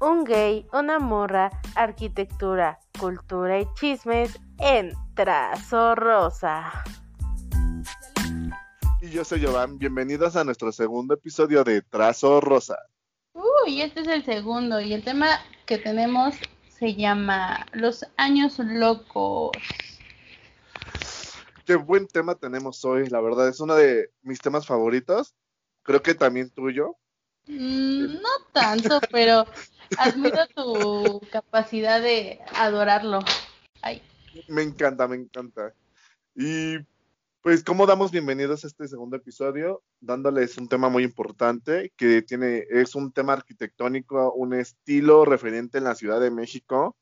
Un gay, una morra, arquitectura, cultura y chismes en Trazo Rosa. Y yo soy Jovan, bienvenidos a nuestro segundo episodio de Trazo Rosa. Uy, este es el segundo y el tema que tenemos se llama Los años locos. Qué buen tema tenemos hoy, la verdad, es uno de mis temas favoritos. Creo que también tuyo. Mm, no tanto, pero admiro tu capacidad de adorarlo. Ay. Me encanta, me encanta. Y pues, ¿cómo damos bienvenidos a este segundo episodio? Dándoles un tema muy importante que tiene, es un tema arquitectónico, un estilo referente en la Ciudad de México.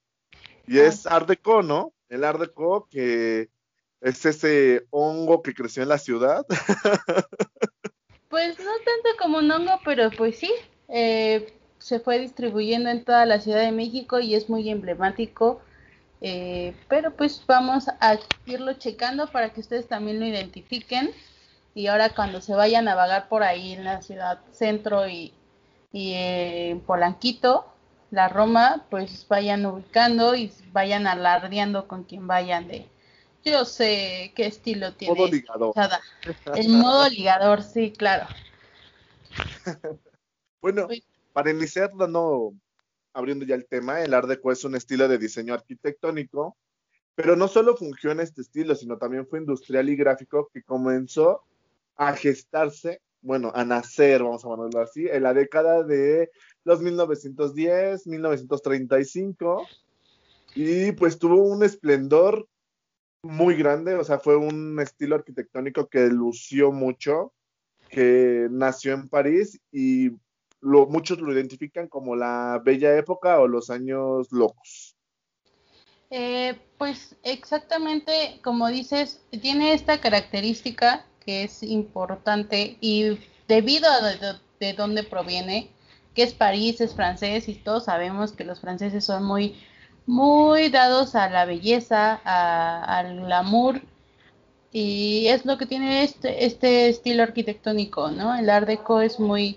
Y es Art Deco, ¿no? El Art Deco que es ese hongo que creció en la ciudad. Pues no tanto como un hongo, pero pues sí, eh, se fue distribuyendo en toda la Ciudad de México y es muy emblemático. Eh, pero pues vamos a irlo checando para que ustedes también lo identifiquen. Y ahora cuando se vayan a vagar por ahí en la ciudad centro y, y en Polanquito, la Roma, pues vayan ubicando y vayan alardeando con quien vayan de, yo sé qué estilo tiene. Modo ligador. El modo ligador, sí, claro. bueno, para iniciar dando, abriendo ya el tema, el Art Deco es un estilo de diseño arquitectónico, pero no solo fungió en este estilo, sino también fue industrial y gráfico que comenzó a gestarse, bueno, a nacer, vamos a ponerlo así, en la década de los 1910, 1935, y pues tuvo un esplendor muy grande, o sea, fue un estilo arquitectónico que lució mucho, que nació en París y lo, muchos lo identifican como la bella época o los años locos. Eh, pues exactamente como dices, tiene esta característica que es importante y debido a de, de dónde proviene, que es París, es francés y todos sabemos que los franceses son muy muy dados a la belleza, al glamour, y es lo que tiene este, este estilo arquitectónico, ¿no? El Art Deco es muy,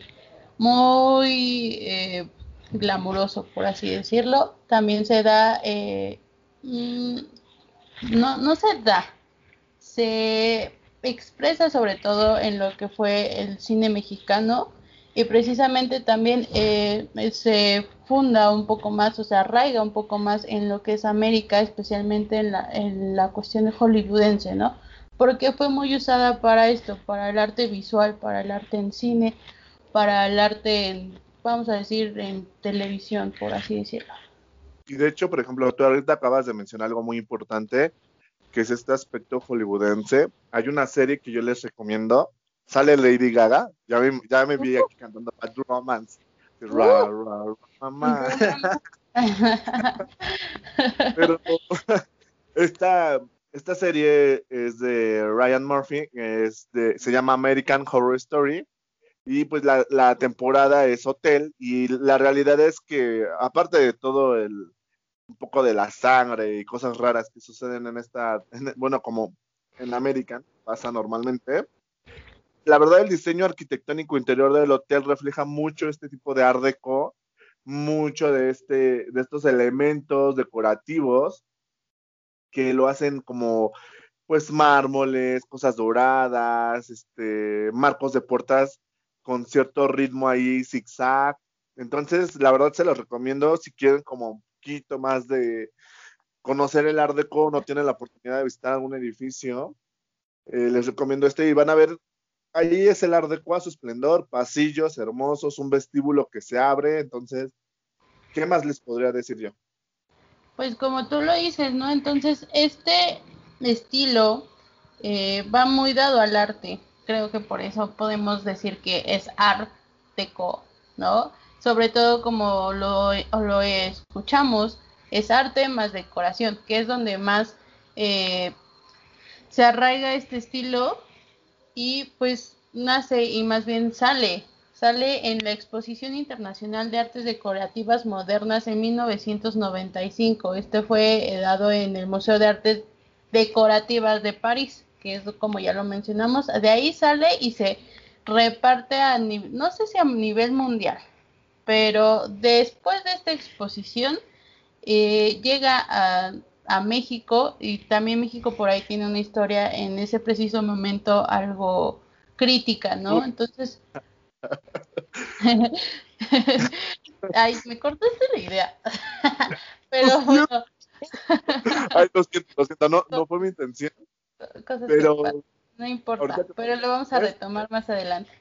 muy eh, glamuroso, por así decirlo. También se da, eh, mm, no, no se da, se expresa sobre todo en lo que fue el cine mexicano y precisamente también eh, se funda un poco más o se arraiga un poco más en lo que es América, especialmente en la, en la cuestión hollywoodense, ¿no? Porque fue muy usada para esto, para el arte visual, para el arte en cine, para el arte, en, vamos a decir, en televisión, por así decirlo. Y de hecho, por ejemplo, tú ahorita acabas de mencionar algo muy importante, que es este aspecto hollywoodense. Hay una serie que yo les recomiendo, sale Lady Gaga, ya me, ya me vi aquí cantando Bad Romance. Ra, ra, Pero esta, esta serie es de Ryan Murphy, es de, se llama American Horror Story. Y pues la, la, temporada es hotel y la realidad es que aparte de todo el un poco de la sangre y cosas raras que suceden en esta, en, bueno, como en American pasa normalmente, la verdad el diseño arquitectónico interior del hotel refleja mucho este tipo de art deco, mucho de, este, de estos elementos decorativos que lo hacen como pues mármoles, cosas doradas, este, marcos de puertas con cierto ritmo ahí zigzag. Entonces, la verdad se los recomiendo si quieren como un poquito más de conocer el Art Deco, no tienen la oportunidad de visitar algún edificio, eh, les recomiendo este y van a ver ahí es el Art su esplendor, pasillos hermosos, un vestíbulo que se abre, entonces, ¿qué más les podría decir yo? Pues como tú lo dices, ¿no? Entonces, este estilo eh, va muy dado al arte. Creo que por eso podemos decir que es art deco, ¿no? Sobre todo como lo, lo escuchamos, es arte más decoración, que es donde más eh, se arraiga este estilo y pues nace y más bien sale, sale en la Exposición Internacional de Artes Decorativas Modernas en 1995. Este fue dado en el Museo de Artes Decorativas de París. que es como ya lo mencionamos, de ahí sale y se reparte a no sé si a nivel mundial, pero después de esta exposición eh, llega a, a, México y también México por ahí tiene una historia en ese preciso momento algo crítica, ¿no? Entonces... Ay, me cortaste la idea. Pero bueno. Ay, lo siento, lo siento, no, no fue mi intención. pero no importa, pero lo vamos a retomar más adelante.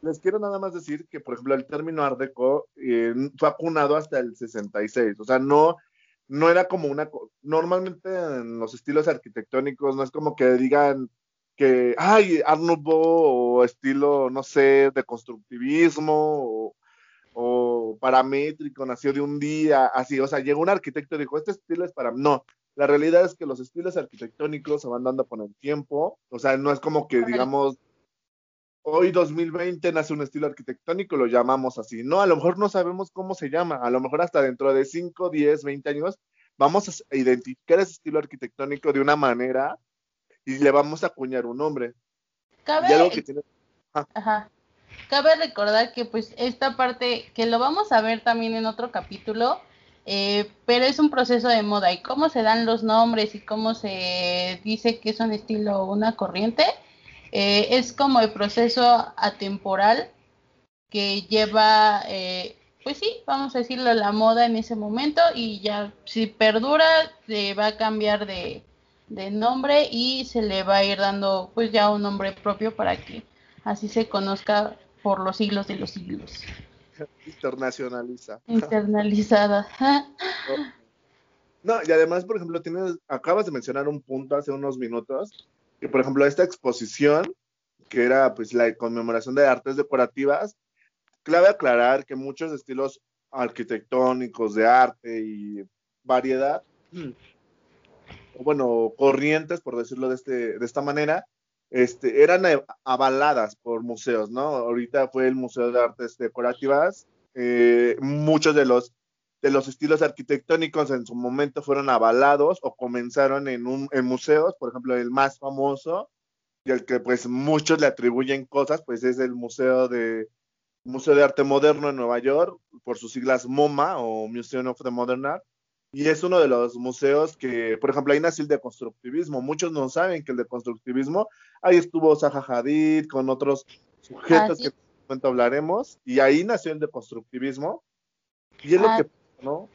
Les quiero nada más decir que, por ejemplo, el término Art Deco eh, fue acunado hasta el 66, o sea, no, no era como una... Normalmente en los estilos arquitectónicos no es como que digan que, ay, Art Nouveau o estilo, no sé, de constructivismo o, o paramétrico, nació de un día, así, o sea, llegó un arquitecto y dijo, este estilo es para... No, la realidad es que los estilos arquitectónicos se van dando con el tiempo, o sea, no es como que, digamos, hoy 2020 nace un estilo arquitectónico, lo llamamos así. No, a lo mejor no sabemos cómo se llama, a lo mejor hasta dentro de 5, 10, 20 años vamos a identificar ese estilo arquitectónico de una manera y le vamos a acuñar un nombre. Cabe, Cabe recordar que pues esta parte, que lo vamos a ver también en otro capítulo, eh, pero es un proceso de moda y cómo se dan los nombres y cómo se dice que es un estilo o una corriente, eh, es como el proceso atemporal que lleva, eh, pues sí, vamos a decirlo, la moda en ese momento y ya si perdura, se va a cambiar de, de nombre y se le va a ir dando pues ya un nombre propio para que así se conozca por los siglos de los siglos. Internacionaliza. Internalizada. no, y además, por ejemplo, tienes, acabas de mencionar un punto hace unos minutos, que por ejemplo esta exposición, que era pues la conmemoración de artes decorativas, clave aclarar que muchos estilos arquitectónicos de arte y variedad, bueno, corrientes, por decirlo de, este, de esta manera, este, eran avaladas por museos, ¿no? Ahorita fue el Museo de Artes Decorativas. Eh, muchos de los, de los estilos arquitectónicos en su momento fueron avalados o comenzaron en, un, en museos, por ejemplo, el más famoso y el que pues muchos le atribuyen cosas, pues es el Museo de, Museo de Arte Moderno en Nueva York, por sus siglas MoMA o Museum of the Modern Art y es uno de los museos que, por ejemplo, ahí nació el deconstructivismo. Muchos no saben que el deconstructivismo, ahí estuvo Zaha Hadid con otros sujetos que en momento hablaremos, y ahí nació el deconstructivismo. Y es lo ah. que, ¿no?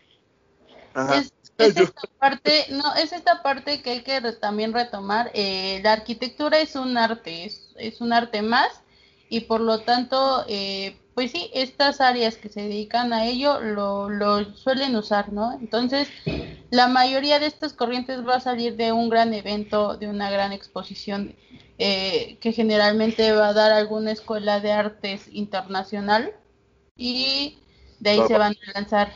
Es, esta parte, no, es esta parte que hay que también retomar. Eh, la arquitectura es un arte, es, es un arte más, y por lo tanto, eh, pues sí, estas áreas que se dedican a ello lo, lo, suelen usar, ¿no? Entonces, la mayoría de estas corrientes va a salir de un gran evento, de una gran exposición eh, que generalmente va a dar alguna escuela de artes internacional y de ahí se van a lanzar.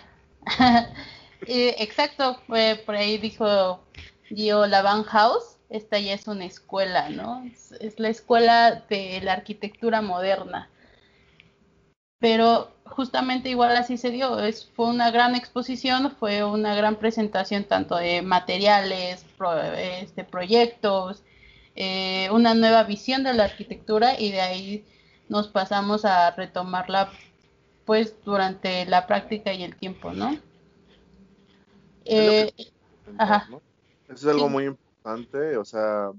exacto, por ahí dijo Gio Lavan House, esta ya es una escuela, ¿no? es la escuela de la arquitectura moderna pero justamente igual así se dio. Fue una gran exposición, fue una gran presentación tanto de materiales, este, proyectos, eh, una nueva visión de la arquitectura y de ahí nos pasamos a retomarla pues durante la práctica y el tiempo, ¿no? Eh, ajá. Eso es algo muy importante, o sea,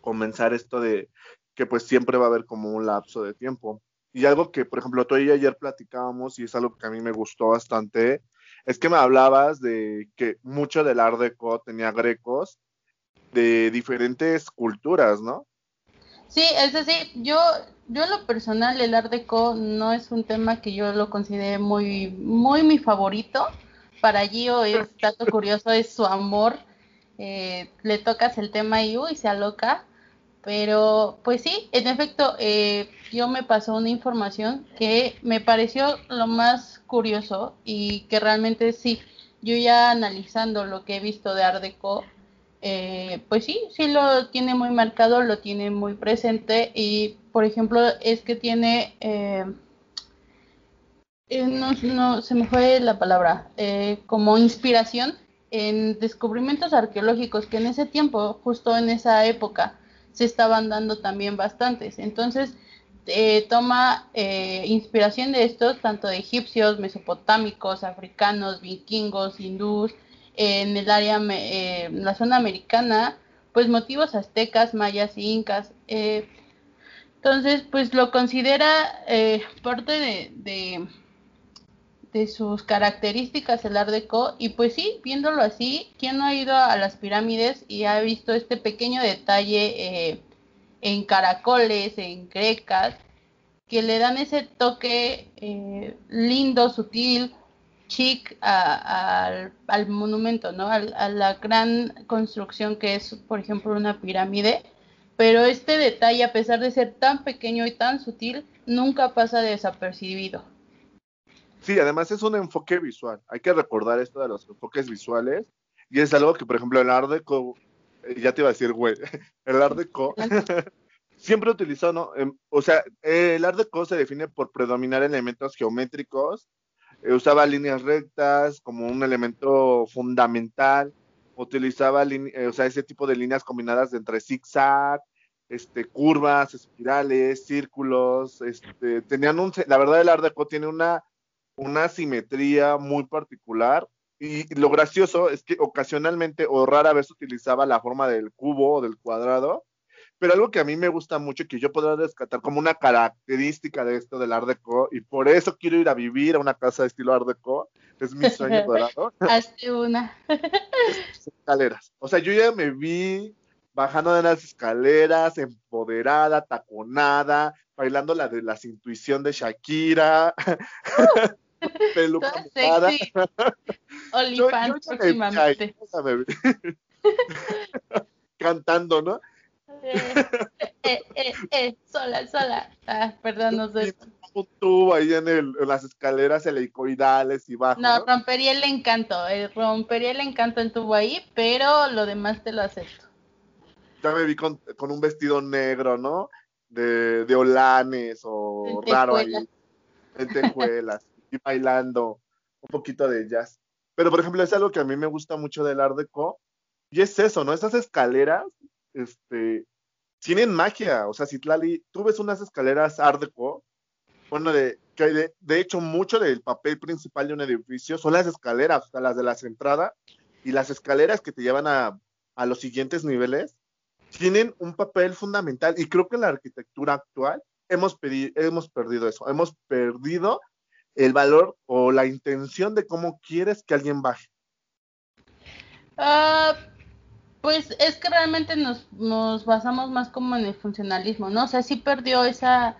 comenzar esto de que pues siempre va a haber como un lapso de tiempo. Y algo que, por ejemplo, tú y ayer platicábamos y es algo que a mí me gustó bastante, es que me hablabas de que mucho del Art Deco tenía grecos de diferentes culturas, ¿no? Sí, es decir, yo, yo en lo personal el Art Deco no es un tema que yo lo considere muy, muy mi favorito. Para Gio es dato curioso, es su amor. Eh, le tocas el tema y uy, se aloca. Pero, pues sí, en efecto, eh, yo me pasó una información que me pareció lo más curioso y que realmente sí, yo ya analizando lo que he visto de Ardeco, eh, pues sí, sí lo tiene muy marcado, lo tiene muy presente y, por ejemplo, es que tiene, eh, no, no, se me fue la palabra, como inspiración en descubrimientos arqueológicos que en ese tiempo, justo en esa época, se estaban dando también bastantes. Entonces, eh, toma eh, inspiración de estos, tanto de egipcios, mesopotámicos, africanos, vikingos, hindús, en el área, eh, en la zona americana, pues motivos aztecas, mayas y incas. entonces, pues lo considera parte de de sus características el Art Deco y pues sí, viéndolo así, ¿quién no ha ido a las pirámides y ha visto este pequeño detalle eh, en caracoles, en grecas, que le dan ese toque eh, lindo, sutil, chic al, monumento, ¿no? a la gran construcción que es, por ejemplo, una pirámide. Pero este detalle, a pesar de ser tan pequeño y tan sutil, nunca pasa desapercibido. Sí, además es un enfoque visual. Hay que recordar esto de los enfoques visuales. Y es algo que, por ejemplo, el Art Deco, eh, ya te iba a decir, güey, el Art Deco siempre utilizó, ¿no? Em, o sea, el Art Deco se define por predominar elementos geométricos. Eh, usaba líneas rectas como un elemento fundamental. Utilizaba, eh, o sea, ese tipo de líneas combinadas entre zigzag, este, curvas, espirales, círculos, este, tenían un, la verdad el Art Deco tiene una una simetría muy particular. Y lo gracioso es que ocasionalmente o rara vez utilizaba la forma del cubo o del cuadrado, pero algo que a mí me gusta mucho y que yo podría rescatar como una característica de esto del Art Deco, y por eso quiero ir a vivir a una casa de estilo Art Deco, es mi sueño dorado. Hazte una. escaleras. O sea, yo ya me vi bajando de las escaleras, empoderada, taconada, bailando la de las intuición de Shakira. peluca mojada. Próximamente. Cantando, ¿no? Eh, eh, eh, eh, sola, sola. Ah, perdón, no sé. Un tubo ahí en, el, en, las escaleras helicoidales y bajo. No, rompería el encanto. rompería el encanto el tubo ahí, pero lo demás te lo acepto. Ya me vi con, con un vestido negro, ¿no? De, de olanes o raro ahí. En tejuelas y bailando un poquito de jazz. Pero, por ejemplo, es algo que a mí me gusta mucho del Art Deco, y es eso, ¿no? Esas escaleras, este, tienen magia. O sea, si tú ves unas escaleras Art Deco, bueno, de, que de, de, hecho mucho del papel principal de un edificio son las escaleras, o sea, las de la entrada y las escaleras que te llevan a, a los siguientes niveles, tienen un papel fundamental. Y creo que en la arquitectura actual hemos, hemos perdido eso, hemos perdido el valor o la intención de cómo quieres que alguien baje? Ah, pues es que realmente nos, nos, basamos más como en el funcionalismo, ¿no? O sea, sí perdió esa,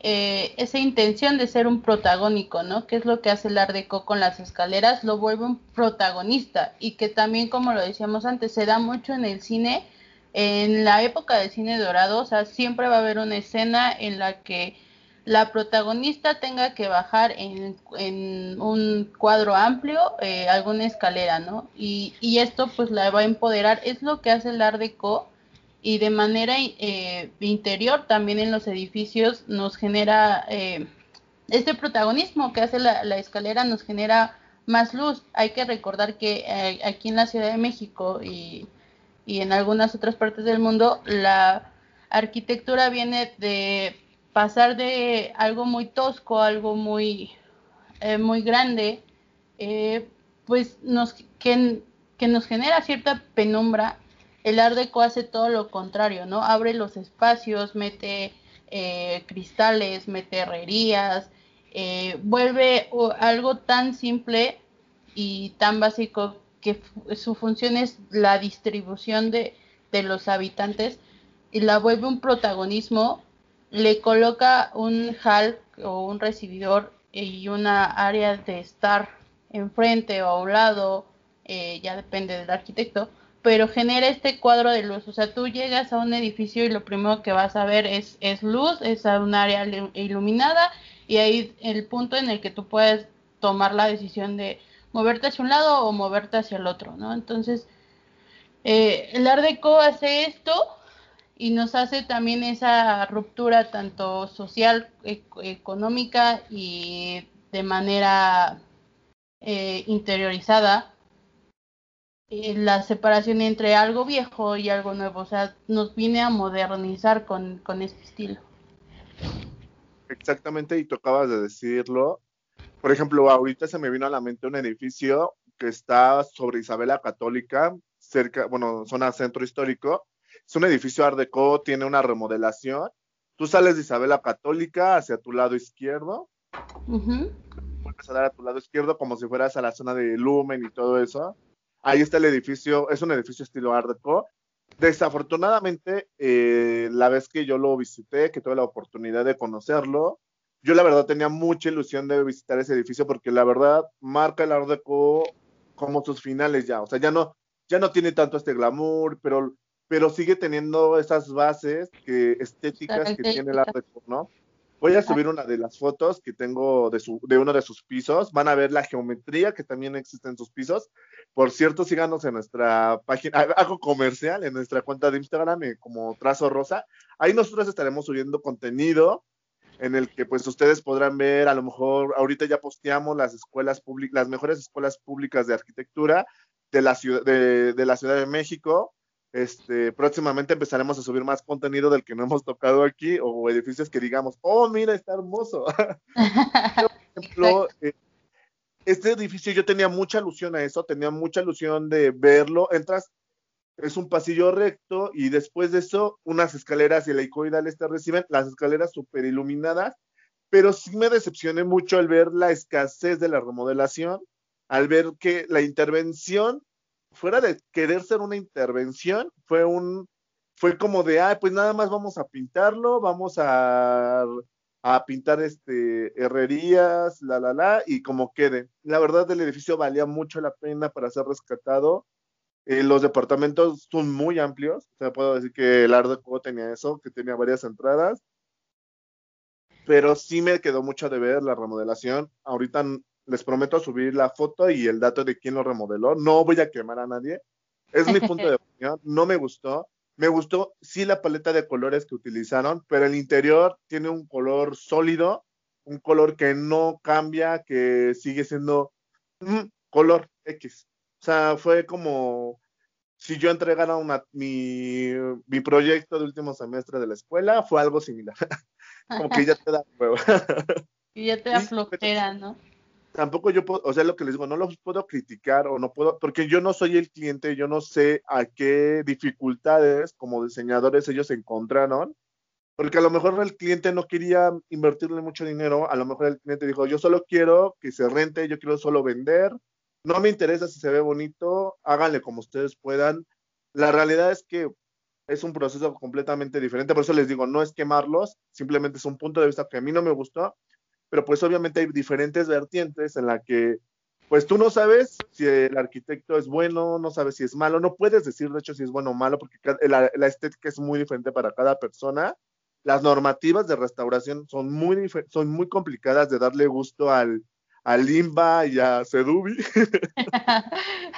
eh, esa intención de ser un protagónico, ¿no? Que es lo que hace el Art Deco con las escaleras, lo vuelve un protagonista y que también, como lo decíamos antes, se da mucho en el cine, en la época del cine dorado, o sea, siempre va a haber una escena en la que la protagonista tenga que bajar en, un cuadro amplio eh, alguna escalera, ¿no? Y, y, esto pues la va a empoderar, es lo que hace el Art Deco y de manera eh, interior también en los edificios nos genera eh, este protagonismo que hace la, la, escalera, nos genera más luz. Hay que recordar que aquí en la Ciudad de México y, y en algunas otras partes del mundo la arquitectura viene de pasar de algo muy tosco a algo muy, eh, muy grande, eh, pues nos, que, nos genera cierta penumbra, el Art Deco hace todo lo contrario, ¿no? Abre los espacios, mete eh, cristales, mete herrerías, vuelve algo tan simple y tan básico que su función es la distribución de, de los habitantes y la vuelve un protagonismo le coloca un hall o un recibidor y una área de estar enfrente o a un lado, eh, ya depende del arquitecto, pero genera este cuadro de luz. O sea, tú llegas a un edificio y lo primero que vas a ver es, es luz, es un área iluminada y ahí el punto en el que tú puedes tomar la decisión de moverte hacia un lado o moverte hacia el otro, ¿no? Entonces, eh, el Art Deco hace esto y nos hace también esa ruptura tanto social, económica y de manera eh, interiorizada eh, la separación entre algo viejo y algo nuevo, o sea, nos viene a modernizar con, con este estilo. Exactamente, y tú acabas de decirlo. Por ejemplo, ahorita se me vino a la mente un edificio que está sobre Isabela Católica, cerca, bueno, zona centro histórico. Es un edificio Art Deco, tiene una remodelación. Tú sales de Isabela Católica hacia tu lado izquierdo. Vuelves a dar a tu lado izquierdo como si fueras a la zona de Lumen y todo eso. Ahí está el edificio, es un edificio estilo Art Deco. Desafortunadamente, eh, la vez que yo lo visité, que tuve la oportunidad de conocerlo, yo la verdad tenía mucha ilusión de visitar ese edificio porque la verdad marca el Art Deco como sus finales ya, o sea, ya no, ya no tiene tanto este glamour, pero, pero sigue teniendo esas bases que, estéticas que tiene el Art Deco, ¿no? Voy a subir una de las fotos que tengo de, su, de uno de sus pisos. Van a ver la geometría que también existe en sus pisos. Por cierto, síganos en nuestra página, hago comercial, en nuestra cuenta de Instagram eh, como Trazo Rosa. Ahí nosotros estaremos subiendo contenido en el que pues ustedes podrán ver, a lo mejor ahorita ya posteamos las escuelas públicas, las mejores escuelas públicas de arquitectura de la ciudad de, de la Ciudad de México. Este, próximamente empezaremos a subir más contenido del que no hemos tocado aquí o edificios que digamos, oh, mira, está hermoso. Por ejemplo, eh, este edificio yo tenía mucha alusión a eso, tenía mucha alusión de verlo. Entras, es un pasillo recto y después de eso unas escaleras helicoidales te reciben, las escaleras super iluminadas, pero sí me decepcioné mucho al ver la escasez de la remodelación, al ver que la intervención fuera de querer ser una intervención, fue un, fue como de, ah, pues nada más vamos a pintarlo, vamos a, a pintar este herrerías, la, la, la, y como quede. La verdad, el edificio valía mucho la pena para ser rescatado. Eh, los departamentos son muy amplios, o sea, puedo decir que el Art Deco tenía eso, que tenía varias entradas, pero sí me quedó mucho de ver la remodelación. Ahorita les prometo subir la foto y el dato de quién lo remodeló. No voy a quemar a nadie. Es mi punto de opinión. No me gustó. Me gustó sí la paleta de colores que utilizaron, pero el interior tiene un color sólido, un color que no cambia, que sigue siendo mm, color X. O sea, fue como si yo entregara una, mi, mi proyecto de último semestre de la escuela, fue algo similar. como que ya te da prueba. y ya te da flojera, ¿no? Tampoco yo puedo, o sea, lo que les digo, no los puedo criticar o no puedo, porque yo no soy el cliente, yo no sé a qué dificultades como diseñadores ellos encontraron, porque a lo mejor el cliente no quería invertirle mucho dinero, a lo mejor el cliente dijo, yo solo quiero que se rente, yo quiero solo vender, no me interesa si se ve bonito, háganle como ustedes puedan. La realidad es que es un proceso completamente diferente, por eso les digo, no es quemarlos, simplemente es un punto de vista que a mí no me gustó, pero pues obviamente hay diferentes vertientes en la que pues tú no sabes si el arquitecto es bueno, no sabes si es malo, no puedes decir de hecho si es bueno o malo porque la, estética es muy diferente para cada persona. Las normativas de restauración son muy, son muy complicadas de darle gusto al, al Limba y a Sedubi.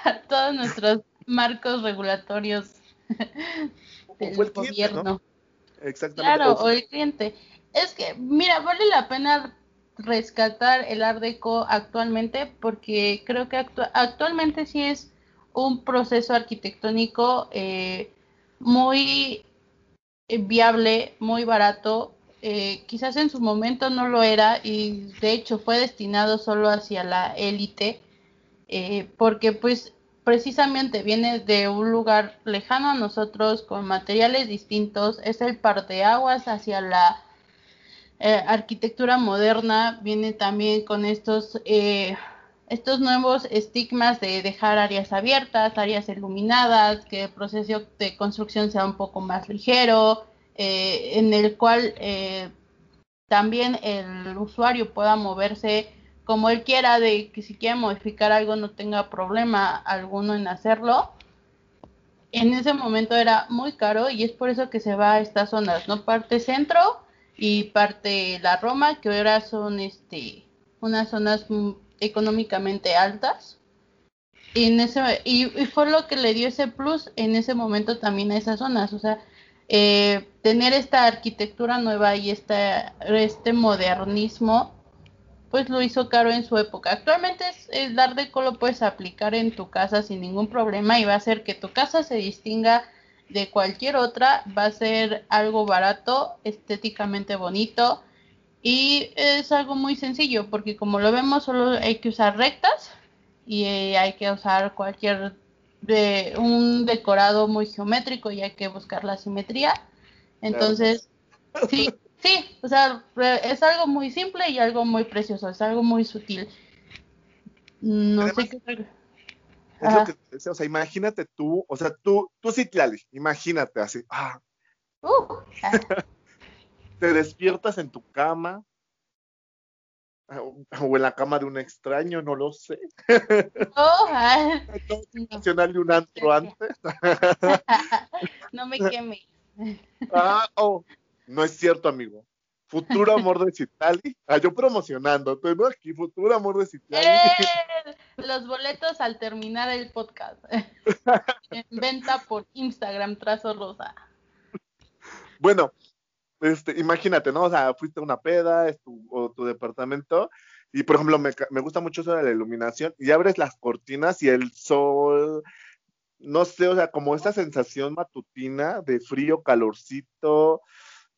a todos nuestros marcos regulatorios del gobierno. Exactamente. Claro, o el cliente. Es que, mira, vale la pena rescatar el Art Deco actualmente porque creo que actualmente sí es un proceso arquitectónico eh, muy eh, viable, muy barato. Eh, quizás en su momento no lo era y de hecho fue destinado solo hacia la élite porque pues precisamente viene de un lugar lejano a nosotros con materiales distintos, es el aguas hacia la eh, arquitectura moderna viene también con estos, eh, estos nuevos estigmas de dejar áreas abiertas, áreas iluminadas, que el proceso de construcción sea un poco más ligero, eh, en el cual también el usuario pueda moverse como él quiera, de que si quiere modificar algo no tenga problema alguno en hacerlo. En ese momento era muy caro y es por eso que se va a estas zonas, ¿no? Parte centro, y parte la Roma, que ahora son este unas zonas económicamente altas. Y, en ese, y, fue lo que le dio ese plus en ese momento también a esas zonas. O sea, eh, tener esta arquitectura nueva y esta, este modernismo pues lo hizo caro en su época. Actualmente es, el Art Deco lo puedes aplicar en tu casa sin ningún problema y va a hacer que tu casa se distinga de cualquier otra, va a ser algo barato, estéticamente bonito y es algo muy sencillo porque como lo vemos solo hay que usar rectas y eh, hay que usar cualquier de un decorado muy geométrico y hay que buscar la simetría. Entonces, sí, sí, o sea, es algo muy simple y algo muy precioso, es algo muy sutil. No sé qué. Es lo que o sea, imagínate tú, o sea, tú, tú sí, Tlali, imagínate así. Ah. Uh, te despiertas en tu cama, o en la cama de un extraño, no lo sé. Oh, nacional de un antro antes. no me queme. ah, oh, no es cierto, amigo. Futuro amor de Citali. Ah, yo promocionando, tengo aquí Futuro amor de Citali. ¡Eh! Los boletos al terminar el podcast. en venta por Instagram, trazo rosa. Bueno, este, imagínate, ¿no? O sea, fuiste a una peda, es tu, o tu departamento, y por ejemplo, me, me gusta mucho eso de la iluminación, y abres las cortinas y el sol, no sé, o sea, como esta sensación matutina de frío, calorcito,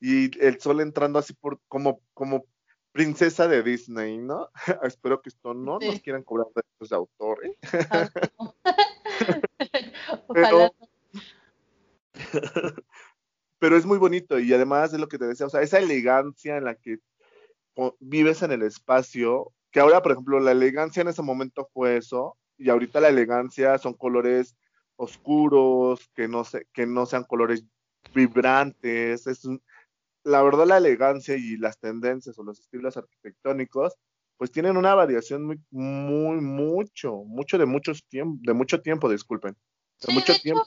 y el sol entrando así por, como, como princesa de Disney, ¿no? Espero que esto no nos quieran cobrar derechos de autor, ¿eh? Ojalá. pero es muy bonito y además de lo que te decía, o sea, esa elegancia en la que vives en el espacio, que ahora, por ejemplo, la elegancia en ese momento fue eso, y ahorita la elegancia son colores oscuros, que no, se, que no sean colores vibrantes, es la verdad la elegancia y las tendencias o los estilos arquitectónicos, pues tienen una variación muy, muy, mucho, mucho de muchos tiempo, de mucho tiempo, disculpen, de mucho tiempo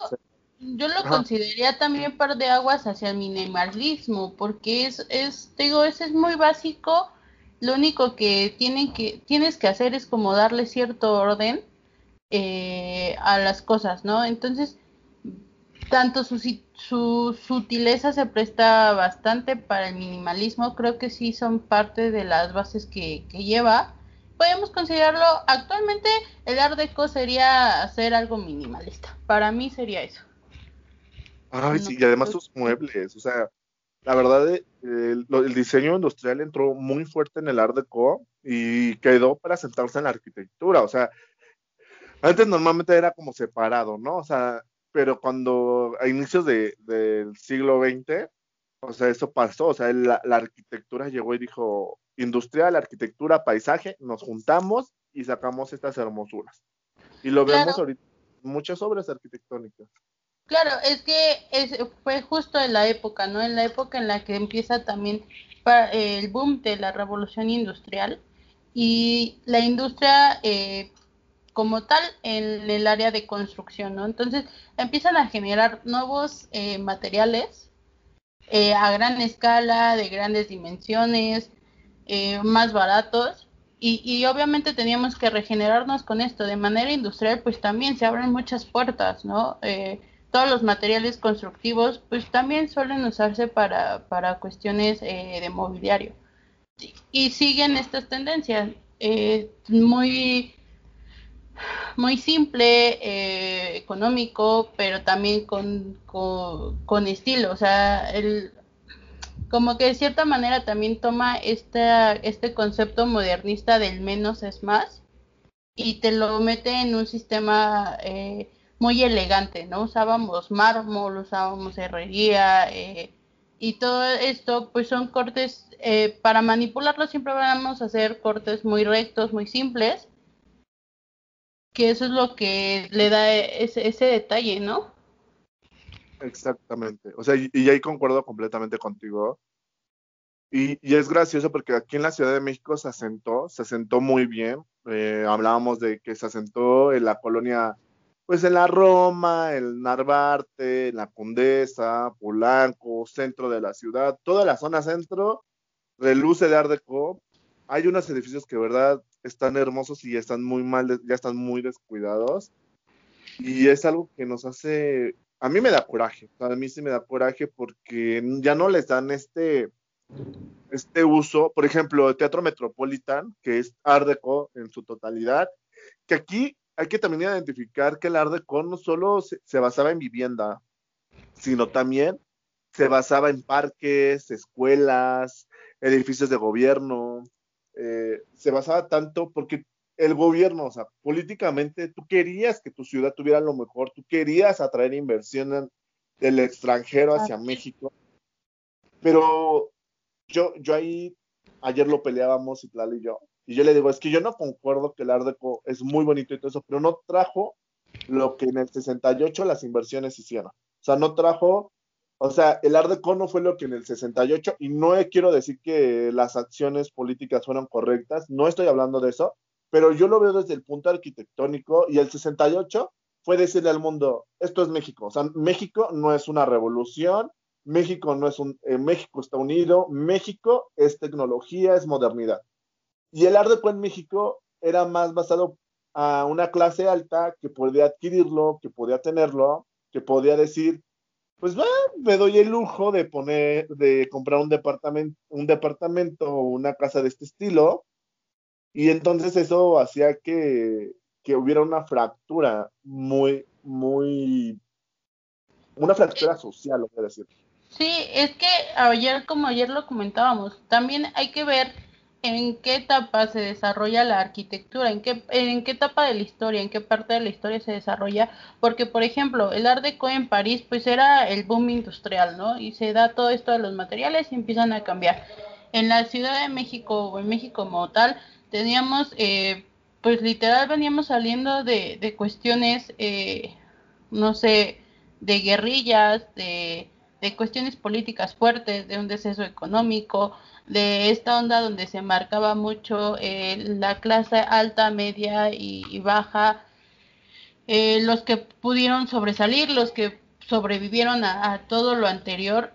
yo lo consideraría también par de aguas hacia el minimalismo, porque es, es, digo, ese es muy básico. Lo único que, tienen que tienes que hacer es como darle cierto orden eh, a las cosas, ¿no? Entonces, tanto su, su sutileza se presta bastante para el minimalismo, creo que sí son parte de las bases que, que lleva. Podemos considerarlo, actualmente el Art Deco sería hacer algo minimalista, para mí sería eso. Ay, sí, y además sus muebles, o sea, la verdad, eh, el, el, diseño industrial entró muy fuerte en el Art Deco y quedó para sentarse en la arquitectura, o sea, antes normalmente era como separado, ¿no? O sea, pero cuando a inicios de, del siglo XX, o sea, eso pasó, o sea, la, arquitectura llegó y dijo, industrial, arquitectura, paisaje, nos juntamos y sacamos estas hermosuras. Y lo vemos ahorita, muchas obras arquitectónicas. Claro, es que fue justo en la época, ¿no? En la época en la que empieza también el boom de la revolución industrial y la industria eh, como tal en el área de construcción, ¿no? Entonces empiezan a generar nuevos eh, materiales eh, a gran escala, de grandes dimensiones, más baratos y, y, obviamente teníamos que regenerarnos con esto. De manera industrial, pues también se abren muchas puertas, ¿no? todos los materiales constructivos pues también suelen usarse para, para cuestiones eh, de mobiliario. Y siguen estas tendencias. Eh, muy, muy simple, eh, económico, pero también con, con, estilo. O sea, el, como que de cierta manera también toma esta, este concepto modernista del menos es más y te lo mete en un sistema eh, muy elegante, ¿no? Usábamos mármol, usábamos herrería eh, y todo esto, pues son cortes, eh, para manipularlo siempre vamos a hacer cortes muy rectos, muy simples, que eso es lo que le da ese, ese detalle, ¿no? Exactamente, o sea, y, ahí concuerdo completamente contigo. Y, y, es gracioso porque aquí en la Ciudad de México se asentó, se asentó muy bien. Eh, hablábamos de que se asentó en la colonia pues en la Roma, el Narvarte, la Condesa, Polanco, centro de la ciudad, toda la zona centro reluce de Art Deco. Hay unos edificios que, verdad, están hermosos y están muy mal, ya están muy descuidados. Y es algo que nos hace, a mí me da coraje, a mí sí me da coraje porque ya no les dan este, este uso, por ejemplo, el Teatro Metropolitan, que es Art Deco en su totalidad, que aquí hay que también identificar que el Art Deco no solo se, basaba en vivienda, sino también se basaba en parques, escuelas, edificios de gobierno, eh, se basaba tanto porque el gobierno, o sea, políticamente tú querías que tu ciudad tuviera lo mejor, tú querías atraer inversión del extranjero hacia México, pero yo, yo ahí, ayer lo peleábamos y y yo, y yo le digo, es que yo no concuerdo que el Ardeco es muy bonito y todo eso, pero no trajo lo que en el 68 las inversiones hicieron. O sea, no trajo, o sea, el Ardeco no fue lo que en el 68, y no quiero decir que las acciones políticas fueron correctas, no estoy hablando de eso, pero yo lo veo desde el punto arquitectónico y el 68 fue decirle al mundo, esto es México, o sea, México no es una revolución, México no es un, eh, México está unido, México es tecnología, es modernidad. Y el Art Deco en México era más basado a una clase alta que podía adquirirlo, que podía tenerlo, que podía decir, pues va, me doy el lujo de poner, de comprar un departamento, un departamento o una casa de este estilo. Y entonces eso hacía que, que hubiera una fractura muy, muy, una fractura social, lo voy a decir. Sí, es que ayer, como ayer lo comentábamos, también hay que ver en qué etapa se desarrolla la arquitectura, en qué, etapa de la historia, en qué parte de la historia se desarrolla, porque por ejemplo, el Art Deco en París pues era el boom industrial, ¿no? Y se da todo esto de los materiales y empiezan a cambiar. En la Ciudad de México o en México como tal, teníamos, eh, pues literal veníamos saliendo de, de cuestiones, eh, no sé, de guerrillas, de de cuestiones políticas fuertes, de un deceso económico, de esta onda donde se marcaba mucho eh, la clase alta, media y, baja, eh, los que pudieron sobresalir, los que sobrevivieron a, todo lo anterior,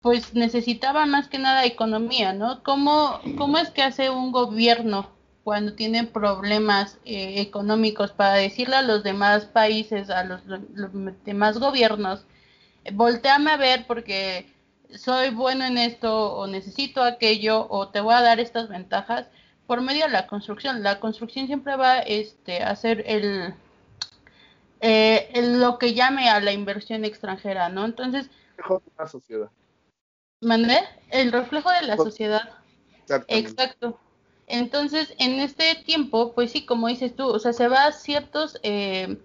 pues necesitaban más que nada economía, ¿no? ¿Cómo, cómo es que hace un gobierno cuando tiene problemas eh, económicos para decirle a los demás países, a los demás gobiernos, volteame a ver porque soy bueno en esto o necesito aquello o te voy a dar estas ventajas por medio de la construcción. La construcción siempre va este, a ser el, eh, lo que llame a la inversión extranjera, ¿no? Entonces... Reflejo de la sociedad. ¿Mandé? El reflejo de la sociedad. Exacto. Entonces, en este tiempo, pues sí, como dices tú, o sea, se va a ciertos eh,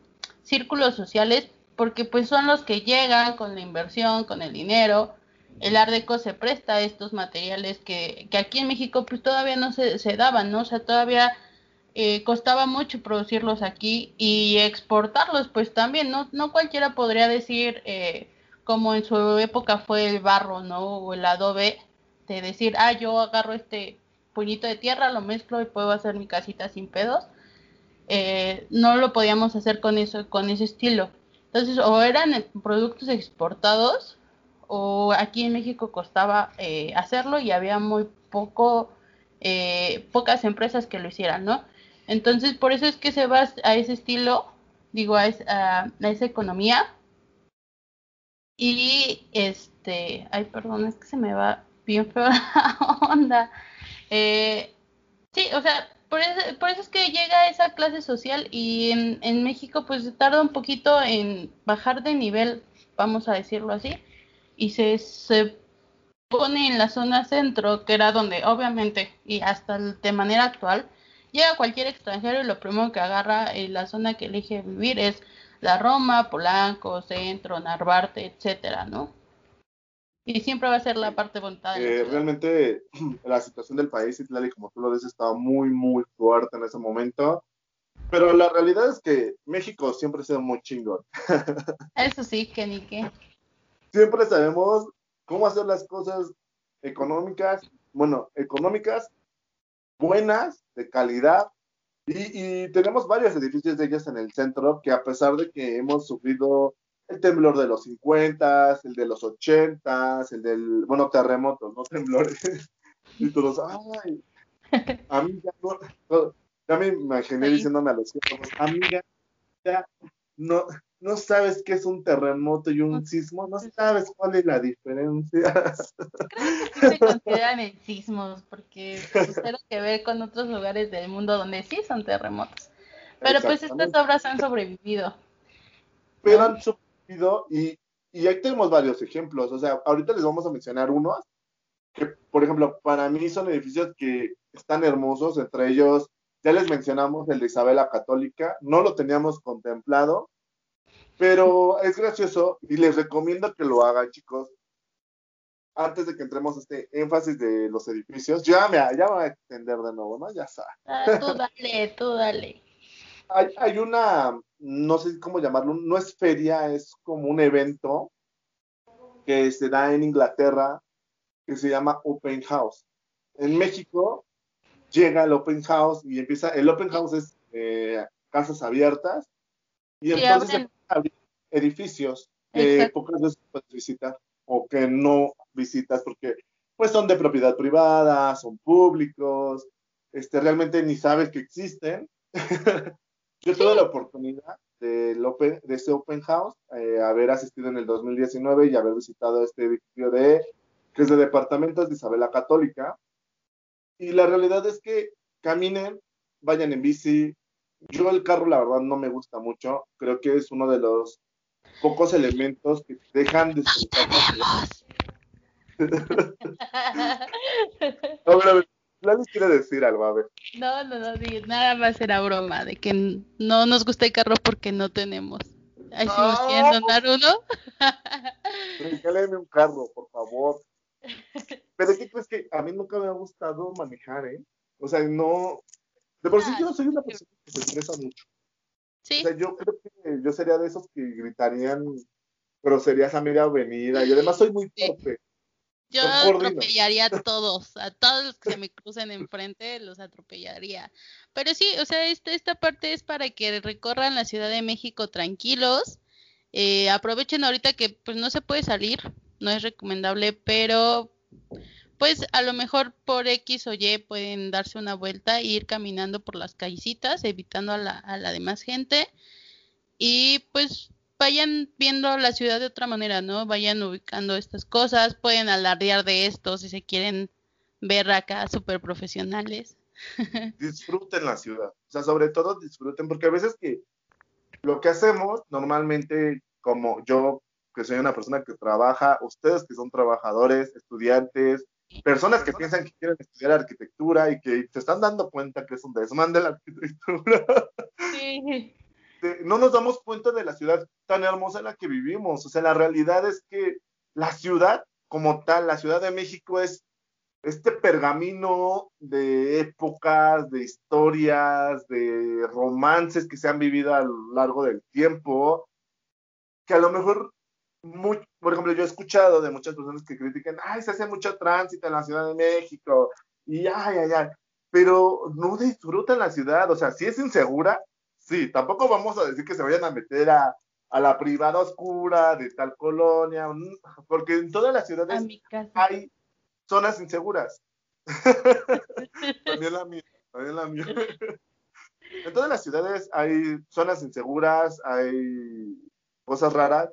círculos sociales porque pues son los que llegan con la inversión, con el dinero. El Ardeco se presta a estos materiales que, que aquí en México pues todavía no se, se daban, ¿no? O sea, todavía eh, costaba mucho producirlos aquí y exportarlos pues también, ¿no? No cualquiera podría decir, eh, como en su época fue el barro, ¿no? O el adobe, de decir, ah, yo agarro este puñito de tierra, lo mezclo y puedo hacer mi casita sin pedos. Eh, no lo podíamos hacer con eso, con ese estilo. Entonces, o eran productos exportados o aquí en México costaba eh, hacerlo y había muy poco, eh, pocas empresas que lo hicieran, ¿no? Entonces, por eso es que se va a ese estilo, digo, a, esa, economía. Y este, ay, perdón, es que se me va bien feo la onda. Eh, sí, o sea, por eso, por eso es que llega esa clase social y en, en México pues tarda un poquito en bajar de nivel, vamos a decirlo así, y se, se pone en la zona centro, que era donde obviamente, y hasta de manera actual, llega cualquier extranjero y lo primero que agarra en la zona que elige vivir es la Roma, Polanco, Centro, Narvarte, etcétera, ¿no? Y siempre va a ser la parte bonita. Eh, realmente la situación del país, y como tú lo dices, estaba muy, muy fuerte en ese momento. Pero la realidad es que México siempre ha sido muy chingón. Eso sí, que ni qué. Siempre sabemos cómo hacer las cosas económicas, bueno, económicas, buenas, de calidad. Y, y tenemos varios edificios de ellas en el centro que a pesar de que hemos sufrido el temblor de los 50, el de los 80, el del, bueno, terremotos, no temblores. Y todos, ay, amiga, no, ya me imaginé diciéndome a los hijos, amiga, ya no, no sabes qué es un terremoto y un sismo, no sabes cuál es la diferencia. enfocaran en sismos, porque pues, tiene que ver con otros lugares del mundo donde sí son terremotos. Pero pues estas obras han sobrevivido. Pero han sobrevivido y, y ahí tenemos varios ejemplos. O sea, ahorita les vamos a mencionar unos que, por ejemplo, para mí son edificios que están hermosos, entre ellos, ya les mencionamos el de Isabela Católica, no lo teníamos contemplado, pero es gracioso y les recomiendo que lo hagan, chicos. Antes de que entremos a este énfasis de los edificios, ya me, ya voy a extender de nuevo, ¿no? Ya está. Ah, tú dale, tú dale. Hay, hay una, no sé cómo llamarlo, no es feria, es como un evento que se da en Inglaterra que se llama Open House. En México llega el Open House y empieza, el Open House es eh, casas abiertas y entonces hay edificios que pocas veces puedes visitar o que no visitas porque pues son de propiedad privada, son públicos, este, realmente ni sabes que existen. Yo tuve la oportunidad de, de este Open House, eh, haber asistido en el 2019 y haber visitado este edificio de que es de departamentos de Isabela Católica. Y la realidad es que caminen, vayan en bici. Yo el carro, la verdad, no me gusta mucho. Creo que es uno de los pocos elementos que dejan de no, pero, les quiere decir algo, a ver. No, no, no, nada más era broma, de que no nos gusta el carro porque no tenemos. Ahí si nos quieren donar uno. Regáleme un carro, por favor. Pero ¿qué crees que a mí nunca me ha gustado manejar, eh? O sea, no. De por sí yo no soy una persona que se estresa mucho. Sí. O sea, yo creo que yo sería de esos que gritarían groserías a media avenida. Y además soy muy torpe. Yo atropellaría a todos, a todos los que se me crucen enfrente, los atropellaría. Pero sí, o sea, esta, esta parte es para que recorran la Ciudad de México tranquilos. Eh, aprovechen ahorita que pues no se puede salir, no es recomendable, pero pues a lo mejor por X o Y pueden darse una vuelta e ir caminando por las callecitas, evitando a la, a la demás gente. Y pues vayan viendo la ciudad de otra manera, ¿no? Vayan ubicando estas cosas, pueden alardear de esto si se quieren ver acá súper profesionales. disfruten la ciudad, o sea, sobre todo disfruten, porque a veces que lo que hacemos normalmente, como yo que soy una persona que trabaja, ustedes que son trabajadores, estudiantes, personas que piensan que quieren estudiar arquitectura y que se están dando cuenta que es un desmán de la arquitectura. Sí. No nos damos cuenta de la ciudad tan hermosa en la que vivimos. O sea, la realidad es que la ciudad como tal, la Ciudad de México es este pergamino de épocas, de historias, de romances que se han vivido a lo largo del tiempo, que a lo mejor por ejemplo, yo he escuchado de muchas personas que critican, ay, se hace mucho tránsito en la Ciudad de México, y ay, ay, ay, pero no disfrutan la ciudad, o sea, si es insegura, sí, tampoco vamos a decir que se vayan a meter a, a la privada oscura de tal colonia, porque en todas las ciudades hay zonas inseguras. también la mía, también la mía. en todas las ciudades hay zonas inseguras, hay cosas raras,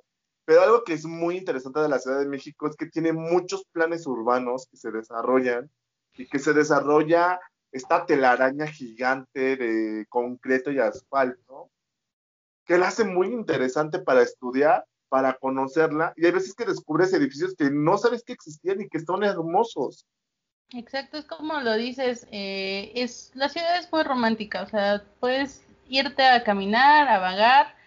pero algo que es muy interesante de la Ciudad de México es que tiene muchos planes urbanos que se desarrollan y que se desarrolla esta telaraña gigante de concreto y asfalto, que la hace muy interesante para estudiar, para conocerla, y hay veces que descubres edificios que no sabes que existían y que son hermosos. Exacto, es como lo dices, eh, es la ciudad es muy romántica, o sea, puedes irte a caminar, a vagar,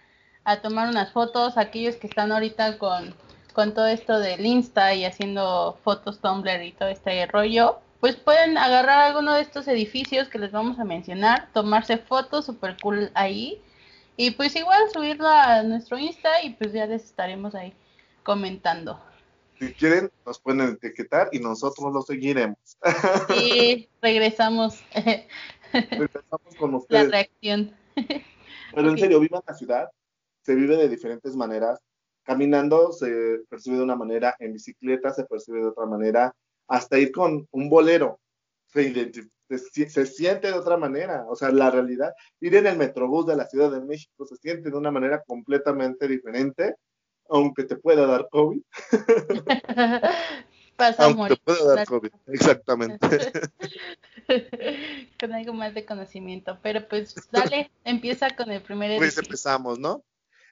a tomar unas fotos, aquellos que están ahorita con, con todo esto del Insta y haciendo fotos Tumblr y todo este rollo, pues pueden agarrar alguno de estos edificios que les vamos a mencionar, tomarse fotos super cool ahí y pues igual subirlo a nuestro Insta y pues ya les estaremos ahí comentando. Si quieren, nos pueden etiquetar y nosotros lo seguiremos. Sí, regresamos. regresamos con ustedes. La reacción. Pero en serio, vivan la ciudad, se vive de diferentes maneras. Caminando se percibe de una manera, en bicicleta se percibe de otra manera, hasta ir con un bolero se, se, siente de otra manera. O sea, la realidad, ir en el metrobús de la Ciudad de México se siente de una manera completamente diferente, aunque te pueda dar COVID. pasa a Te puede dar COVID, exactamente. con algo más de conocimiento. Pero pues dale, empieza con el primer edificio. Pues empezamos, ¿no?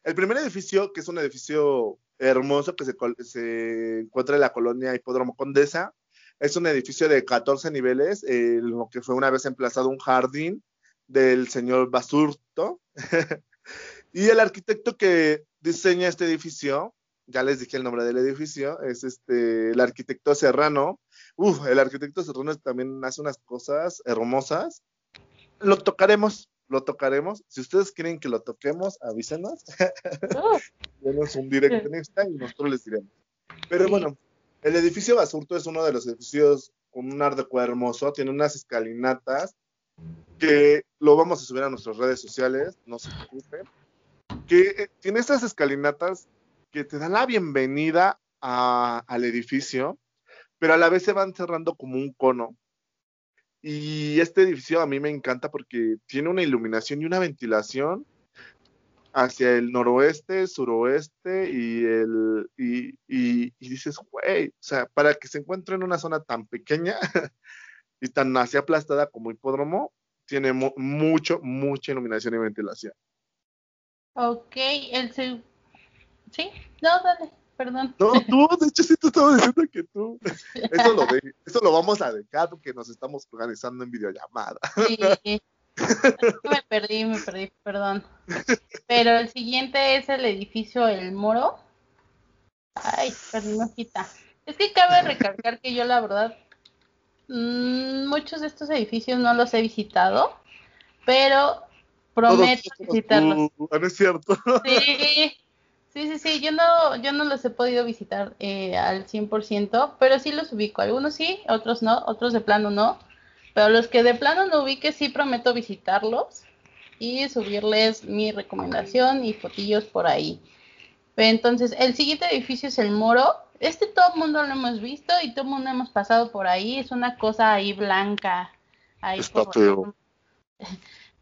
El primer edificio, que es un edificio hermoso que se, encuentra en la colonia Hipódromo Condesa, es un edificio de 14 niveles, lo que fue una vez emplazado un jardín del señor Basurto. y el arquitecto que diseña este edificio, ya les dije el nombre del edificio, es este el arquitecto Serrano. Uf, el arquitecto Serrano también hace unas cosas hermosas. Lo tocaremos, lo tocaremos. Si ustedes quieren que lo toquemos, avísenos. Denos un directo en Insta y nosotros les diremos. Pero bueno, el edificio Basurto es uno de los edificios con un ardeco hermoso, tiene unas escalinatas que lo vamos a subir a nuestras redes sociales, no se preocupen, que eh, tiene estas escalinatas que te dan la bienvenida al edificio, pero a la vez se van cerrando como un cono. Y este edificio a mí me encanta porque tiene una iluminación y una ventilación hacia el noroeste, suroeste y el y, y, dices, güey, o sea, para que se encuentre en una zona tan pequeña y tan así aplastada como hipódromo, tiene mucho, mucha iluminación y ventilación. Ok, el sí, no, dale, perdón. No, tú, de hecho sí te estaba diciendo que tú. Eso lo, de, eso lo vamos a dejar porque nos estamos organizando en videollamada. Sí. me perdí, me perdí, perdón. Pero el siguiente es el edificio El Moro. Ay, perdí hojita. Es que cabe recalcar que yo la verdad mm, muchos de estos edificios no los he visitado, pero prometo visitarlos. ¿No es cierto? Sí, sí, sí, sí, yo no, yo no los he podido visitar eh, al 100%, pero sí los ubico. Algunos sí, otros no, otros de plano no. Pero los que de plano no ubique, sí prometo visitarlos y subirles mi recomendación y fotillos por ahí. Entonces, el siguiente edificio es el Moro. Este todo el mundo lo hemos visto y todo el mundo hemos pasado por ahí. Es una cosa ahí blanca. Ahí Está.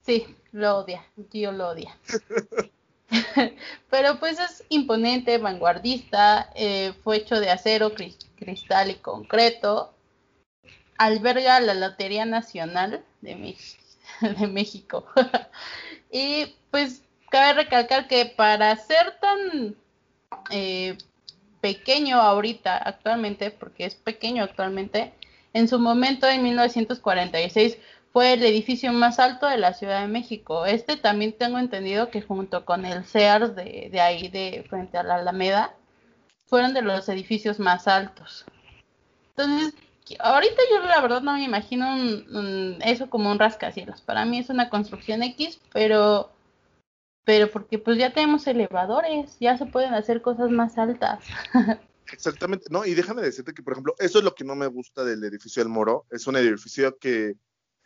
Sí, lo odia. tío lo odia. Pero pues es imponente, vanguardista. Eh, fue hecho de acero, cristal y concreto alberga la Lotería Nacional de, México. y pues cabe recalcar que para ser tan eh, pequeño ahorita, actualmente, porque es pequeño actualmente, en su momento, en 1946, fue el edificio más alto de la Ciudad de México. Este también tengo entendido que junto con el Sears de, ahí, de frente a la Alameda, fueron de los edificios más altos. Entonces, ahorita yo la verdad no me imagino eso como un rascacielos. Para mí es una construcción X, pero pero porque pues ya tenemos elevadores, ya se pueden hacer cosas más altas. Exactamente, no, y déjame decirte que, por ejemplo, eso es lo que no me gusta del edificio del Moro. Es un edificio que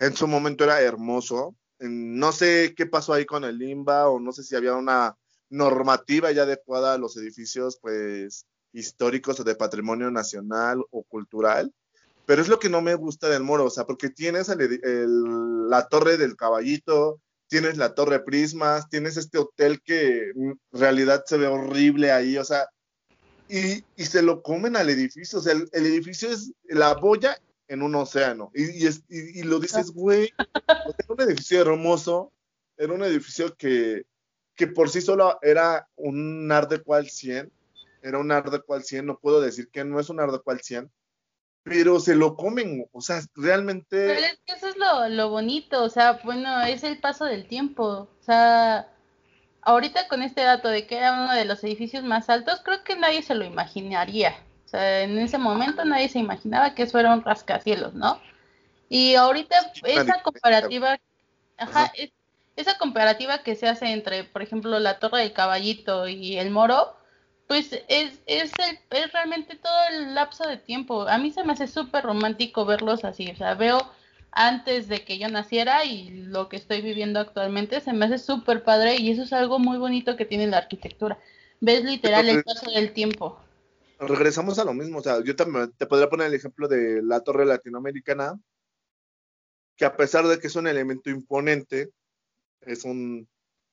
en su momento era hermoso. No sé qué pasó ahí con el Limba o no sé si había una normativa ya adecuada a los edificios, pues, históricos o de patrimonio nacional o cultural. Pero es lo que no me gusta del Moro, o sea, porque tienes la torre del caballito, tienes la torre Prismas, tienes este hotel que en realidad se ve horrible ahí, o sea, y, se lo comen al edificio, o sea, el, edificio es la boya en un océano, y, y, lo dices, güey, era un edificio hermoso, era un edificio que, que por sí solo era un Art cual 100, era un Art cual 100, no puedo decir que no es un Art cual 100, pero se lo comen, o sea, realmente... Pero es que eso es lo, lo bonito, o sea, bueno, es el paso del tiempo, o sea, ahorita con este dato de que era uno de los edificios más altos, creo que nadie se lo imaginaría, sea, en ese momento nadie se imaginaba que eso era un rascacielos, ¿no? Y ahorita esa comparativa, ajá, esa comparativa que se hace entre, por ejemplo, la Torre del Caballito y el Moro, pues es, es, es realmente todo el lapso de tiempo. A mí se me hace súper romántico verlos así, o sea, veo antes de que yo naciera y lo que estoy viviendo actualmente, se me hace súper padre y eso es algo muy bonito que tiene la arquitectura. Ves literal el paso del tiempo. Regresamos a lo mismo, o sea, yo también te podría poner el ejemplo de la torre latinoamericana, que a pesar de que es un elemento imponente, es un,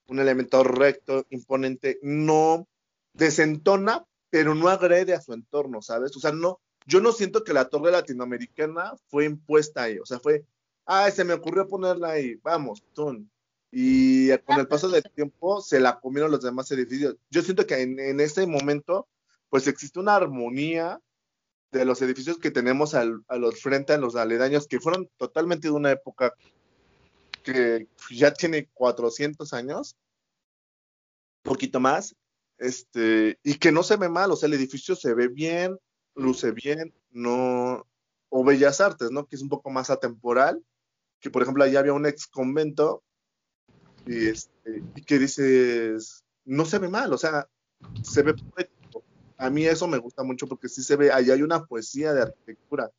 un elemento recto, imponente, no desentona, pero no agrede a su entorno, ¿sabes? O sea, no, yo no siento que la torre latinoamericana fue impuesta ahí, o sea, fue, ay, se me ocurrió ponerla ahí, vamos, tun. Y con el paso del tiempo se la comieron los demás edificios. Yo siento que en, en ese momento, pues existe una armonía de los edificios que tenemos al, a los frente, a los aledaños, que fueron totalmente de una época que ya tiene 400 años, poquito más, este, y que no se ve mal, o sea, el edificio se ve bien, luce bien, no, o Bellas Artes, ¿no? Que es un poco más atemporal, que por ejemplo allá había un ex convento y, este, y que dices, no se ve mal, o sea, se ve. A mí eso me gusta mucho porque sí se ve, allá hay una poesía de arquitectura.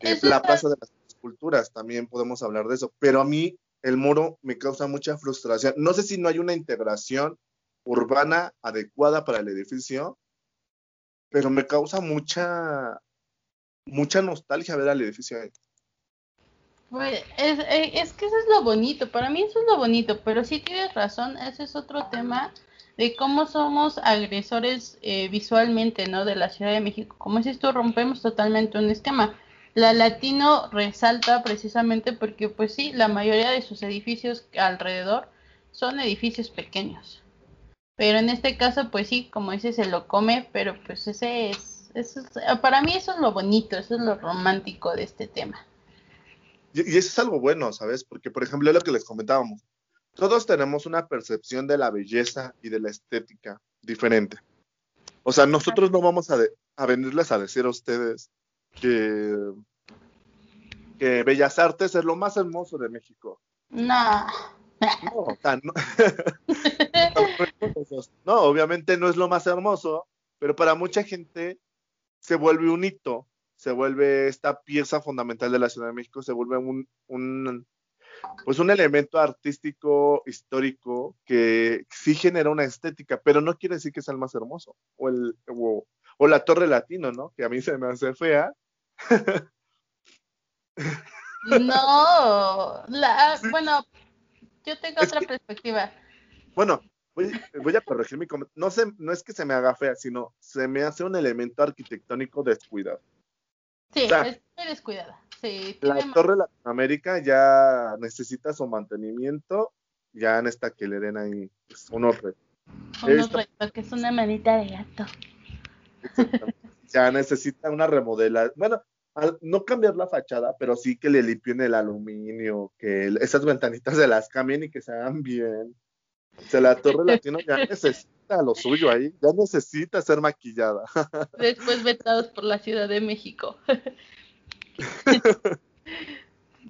Eh, la Plaza de las Esculturas, también podemos hablar de eso, pero a mí el moro me causa mucha frustración. No sé si no hay una integración urbana adecuada para el edificio, pero me causa mucha, mucha nostalgia ver al edificio ahí. Pues es, es, que eso es lo bonito, para mí eso es lo bonito, pero sí tienes razón, ese es otro tema de cómo somos agresores eh, visualmente, ¿no? De la Ciudad de México. Como dices tú, rompemos totalmente un esquema. La Latino resalta precisamente porque, pues sí, la mayoría de sus edificios alrededor son edificios pequeños. Pero en este caso, pues sí, como dices, se lo come, pero pues ese es, eso es, para mí eso es lo bonito, eso es lo romántico de este tema. Y, y eso es algo bueno, ¿sabes? Porque, por ejemplo, lo que les comentábamos. Todos tenemos una percepción de la belleza y de la estética diferente. O sea, nosotros no vamos a, de, a venirles a decir a ustedes que, que Bellas Artes es lo más hermoso de México. No. No, o sea, no. no, obviamente no es lo más hermoso, pero para mucha gente se vuelve un hito, se vuelve esta pieza fundamental de la Ciudad de México, se vuelve un, un pues un elemento artístico histórico que sí genera una estética, pero no quiere decir que sea el más hermoso. O, el, o, o la Torre Latino, ¿no? Que a mí se me hace fea. no, la, sí. bueno, yo tengo es otra que, perspectiva. Bueno, voy, voy, a corregir mi comentario. No, se, no es que se me haga fea, sino se me hace un elemento arquitectónico descuidado. Sí, o sea, es muy descuidada. Sí, la Torre Latinoamérica ya necesita su mantenimiento. Ya en esta que le den ahí pues, unos retos. Unos retos, que es una manita de gato. ya necesita una remodelación. Bueno, no cambiar la fachada, pero sí que le limpien el aluminio, que esas ventanitas se las cambien y que se hagan bien. O sea, la Torre Latino ya necesita lo suyo ahí, ya necesita ser maquillada. Después vetados por la Ciudad de México.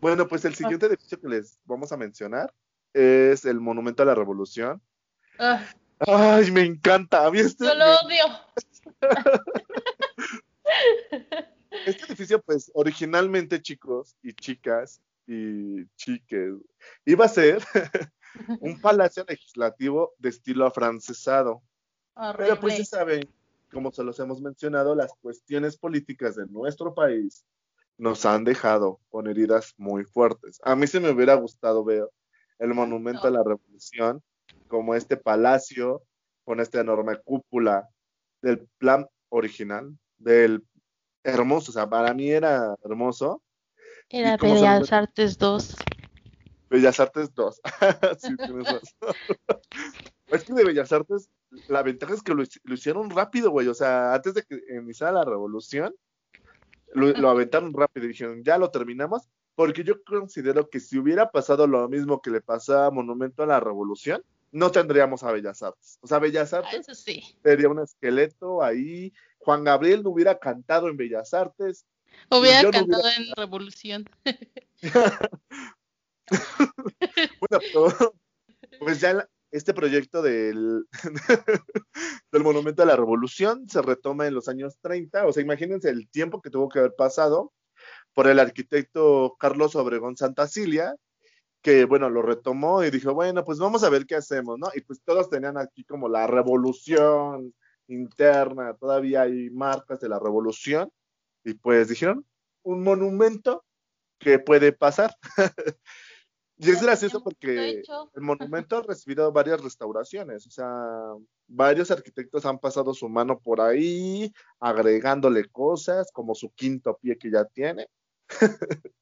bueno, pues el siguiente edificio que les vamos a mencionar es el Monumento a la Revolución. Ah. Ay, me encanta. A mí este Yo lo me... odio. Este edificio, pues, originalmente, chicos y chicas y chiques, iba a ser un palacio legislativo de estilo afrancesado. Horrible. Pero pues ya saben, como se los hemos mencionado, las cuestiones políticas de nuestro país nos han dejado con heridas muy fuertes. A mí se me hubiera gustado ver el monumento no. a la revolución como este palacio con esta enorme cúpula del plan original, del hermoso, o sea, para mí era hermoso. Era Bellas Artes 2. Bellas Artes 2. sí, tienes razón. es que de Bellas Artes, la ventaja es que lo, lo hicieron rápido, güey. O sea, antes de que iniciara la revolución, lo, lo, aventaron rápido y dijeron, ya lo terminamos, porque yo considero que si hubiera pasado lo mismo que le pasó a Monumento a la Revolución, no tendríamos a Bellas Artes. O sea, Bellas Artes Eso sí. sería un esqueleto ahí. Juan Gabriel no hubiera cantado en Bellas Artes. Hubiera cantado no hubiera... en Revolución. bueno, pero, pues ya este proyecto del, del Monumento a la Revolución se retoma en los años 30, o sea, imagínense el tiempo que tuvo que haber pasado por el arquitecto Carlos Obregón Santacilia, que bueno, lo retomó y dijo, bueno, pues vamos a ver qué hacemos, ¿no? Y pues todos tenían aquí como la revolución interna, todavía hay marcas de la revolución, y pues dijeron, un monumento que puede pasar. Y es gracioso porque el monumento ha recibido varias restauraciones, o sea, varios arquitectos han pasado su mano por ahí, agregándole cosas, como su quinto pie que ya tiene.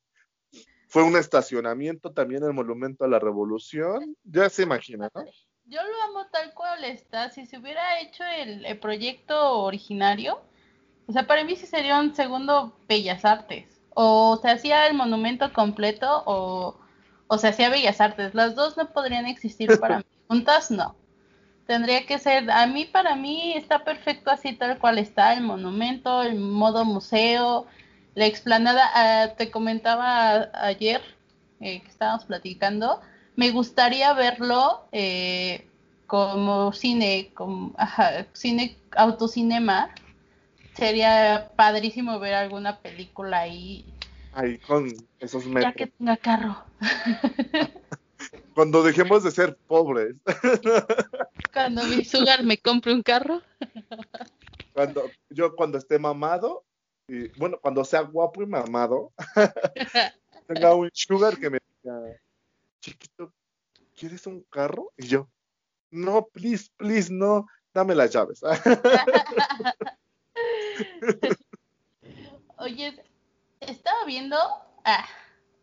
Fue un estacionamiento también el monumento a la revolución, ya se imagina, ¿no? Yo lo amo tal cual está, si se hubiera hecho el, proyecto originario, o sea, para mí sí sería un segundo Bellas Artes, o se hacía el monumento completo o o sea, hacía Bellas Artes. Las dos no podrían existir para mí. Juntas no. Tendría que ser, a mí, para mí, está perfecto así tal cual está el monumento, el modo museo, la explanada. Ah, te comentaba ayer eh, que estábamos platicando, me gustaría verlo eh, como cine, como, cine, autocinema. Sería padrísimo ver alguna película ahí ahí con esos metros. Ya que tenga carro. Cuando dejemos de ser pobres. Cuando mi sugar me compre un carro. Cuando yo cuando esté mamado y bueno, cuando sea guapo y mamado, tenga un sugar que me diga, chiquito, ¿quieres un carro? Y yo, no, please, please, no, dame las llaves. Oye, estaba viendo ah,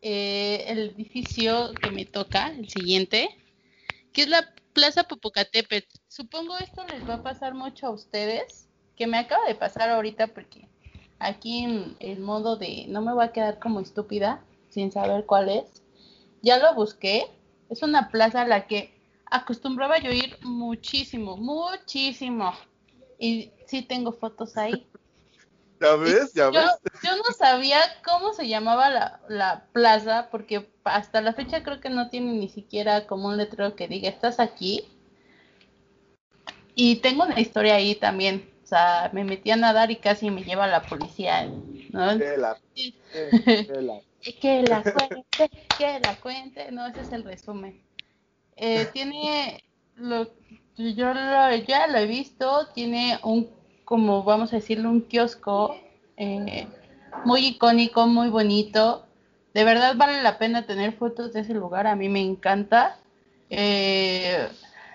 eh, el edificio que me toca, el siguiente, que es la Plaza Popocatépetl. Supongo esto les va a pasar mucho a ustedes, que me acaba de pasar ahorita porque aquí en el modo de no me voy a quedar como estúpida sin saber cuál es. Ya lo busqué. Es una plaza a la que acostumbraba yo ir muchísimo, muchísimo. Y sí tengo fotos ahí. ¿Ya ves? ¿Ya ves? Yo, no sabía cómo se llamaba la, plaza, porque hasta la fecha creo que no tiene ni siquiera como un letrero que diga, estás aquí. Y tengo una historia ahí también. O sea, me metí a nadar y casi me lleva la policía. ¿no? Que la, que la cuente, que la cuente. No, ese es el resumen. Eh, tiene, lo, yo lo, ya lo he visto, tiene un como vamos a decirle, un kiosco eh, muy icónico, muy bonito. De verdad vale la pena tener fotos de ese lugar, a mí me encanta. Eh,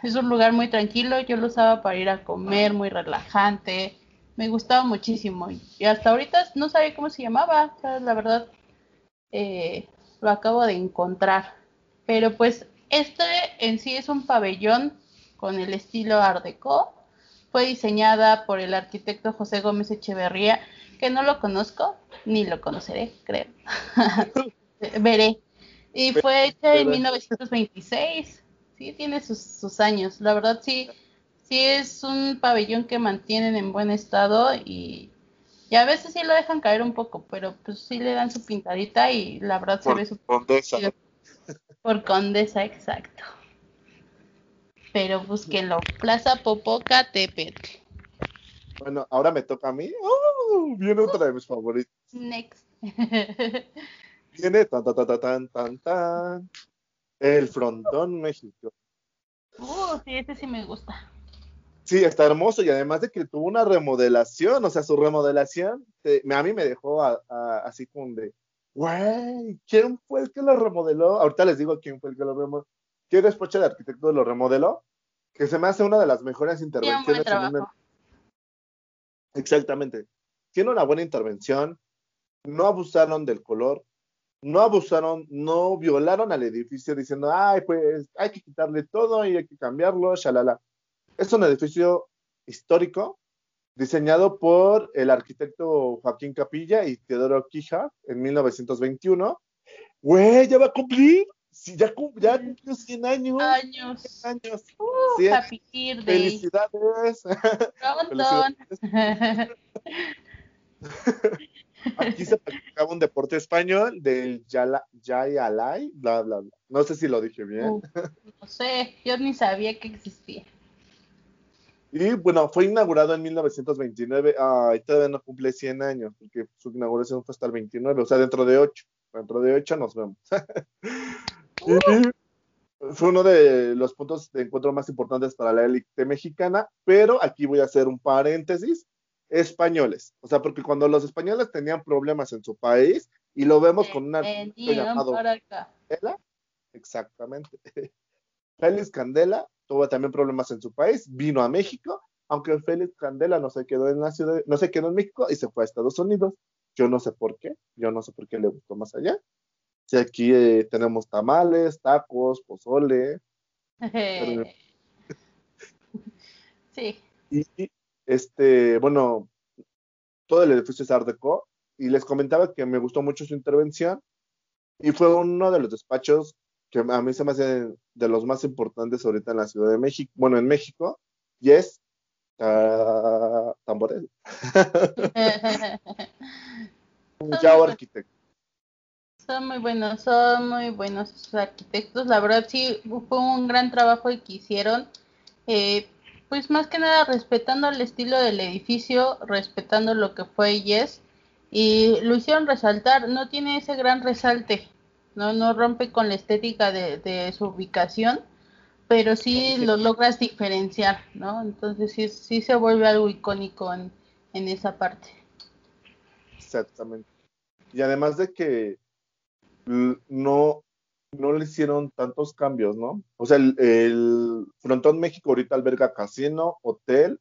es un lugar muy tranquilo, yo lo usaba para ir a comer, muy relajante. Me gustaba muchísimo y hasta ahorita no sabía cómo se llamaba, la verdad eh, lo acabo de encontrar. Pero pues este en sí es un pabellón con el estilo Art Deco fue diseñada por el arquitecto José Gómez Echeverría, que no lo conozco, ni lo conoceré, creo. Veré. Y fue hecha en 1926. Sí, tiene sus, años. La verdad, sí, sí es un pabellón que mantienen en buen estado y, a veces sí lo dejan caer un poco, pero pues sí le dan su pintadita y la verdad se ve su... Condesa. Por condesa, exacto pero búsquenlo. Plaza Popocatépetl. Bueno, ahora me toca a mí. ¡Oh! Viene otra de mis favoritos. Next. Viene tan, tan, tan, tan, tan, tan. El Frontón México. Uh, sí, ese sí me gusta. Sí, está hermoso y además de que tuvo una remodelación, o sea, su remodelación a mí me dejó así como de, güey, ¿quién fue el que lo remodeló? Ahorita les digo quién fue el que lo remodeló ¿Qué despacho de arquitecto lo remodeló? Que se me hace una de las mejores intervenciones. En Exactamente. Tiene una buena intervención, no abusaron del color, no abusaron, no violaron al edificio diciendo, ay, pues hay que quitarle todo y hay que cambiarlo, shalala. Es un edificio histórico diseñado por el arquitecto Joaquín Capilla y Teodoro Quija en 1921. Güey, ya va a cumplir Sí, ya, ya cumplió 100 años. Años. 100 años. Uh, happy Felicidades. Aquí se practicaba un deporte español del Yayalay, bla, bla, bla. No sé si lo dije bien. Uh, no sé, yo ni sabía que existía. Y bueno, fue inaugurado en 1929. Ay, todavía no cumple 100 años, porque su inauguración fue hasta el 29, o sea, dentro de 8. Dentro de 8 nos vemos. fue uno de los puntos de encuentro más importantes para la élite mexicana, pero aquí voy a hacer un paréntesis, españoles, o sea, porque cuando los españoles tenían problemas en su país, y lo vemos con un artículo llamado exactamente. Félix Candela tuvo también problemas en su país, vino a México, aunque Félix Candela no se quedó en la ciudad, no se quedó en México y se fue a Estados Unidos. Yo no sé por qué, yo no sé por qué le gustó más allá. Aquí eh, tenemos tamales, tacos, pozole. sí. Y este, bueno, todo el edificio es Art Deco y les comentaba que me gustó mucho su intervención y fue uno de los despachos que a mí se me hace de los más importantes ahorita en la Ciudad de México, bueno, en México, y es uh, tambores. Chao arquitecto. Son muy buenos, son muy buenos esos arquitectos. La verdad sí fue un gran trabajo el que hicieron. Eh, pues más que nada respetando el estilo del edificio, respetando lo que fue Yes y lo hicieron resaltar. No tiene ese gran resalte, no, no rompe con la estética de, su ubicación, pero sí lo logras diferenciar, ¿no? Entonces sí, sí se vuelve algo icónico en, en esa parte. Exactamente. Y además de que no, no le hicieron tantos cambios, ¿no? O sea, el, Frontón México ahorita alberga casino, hotel,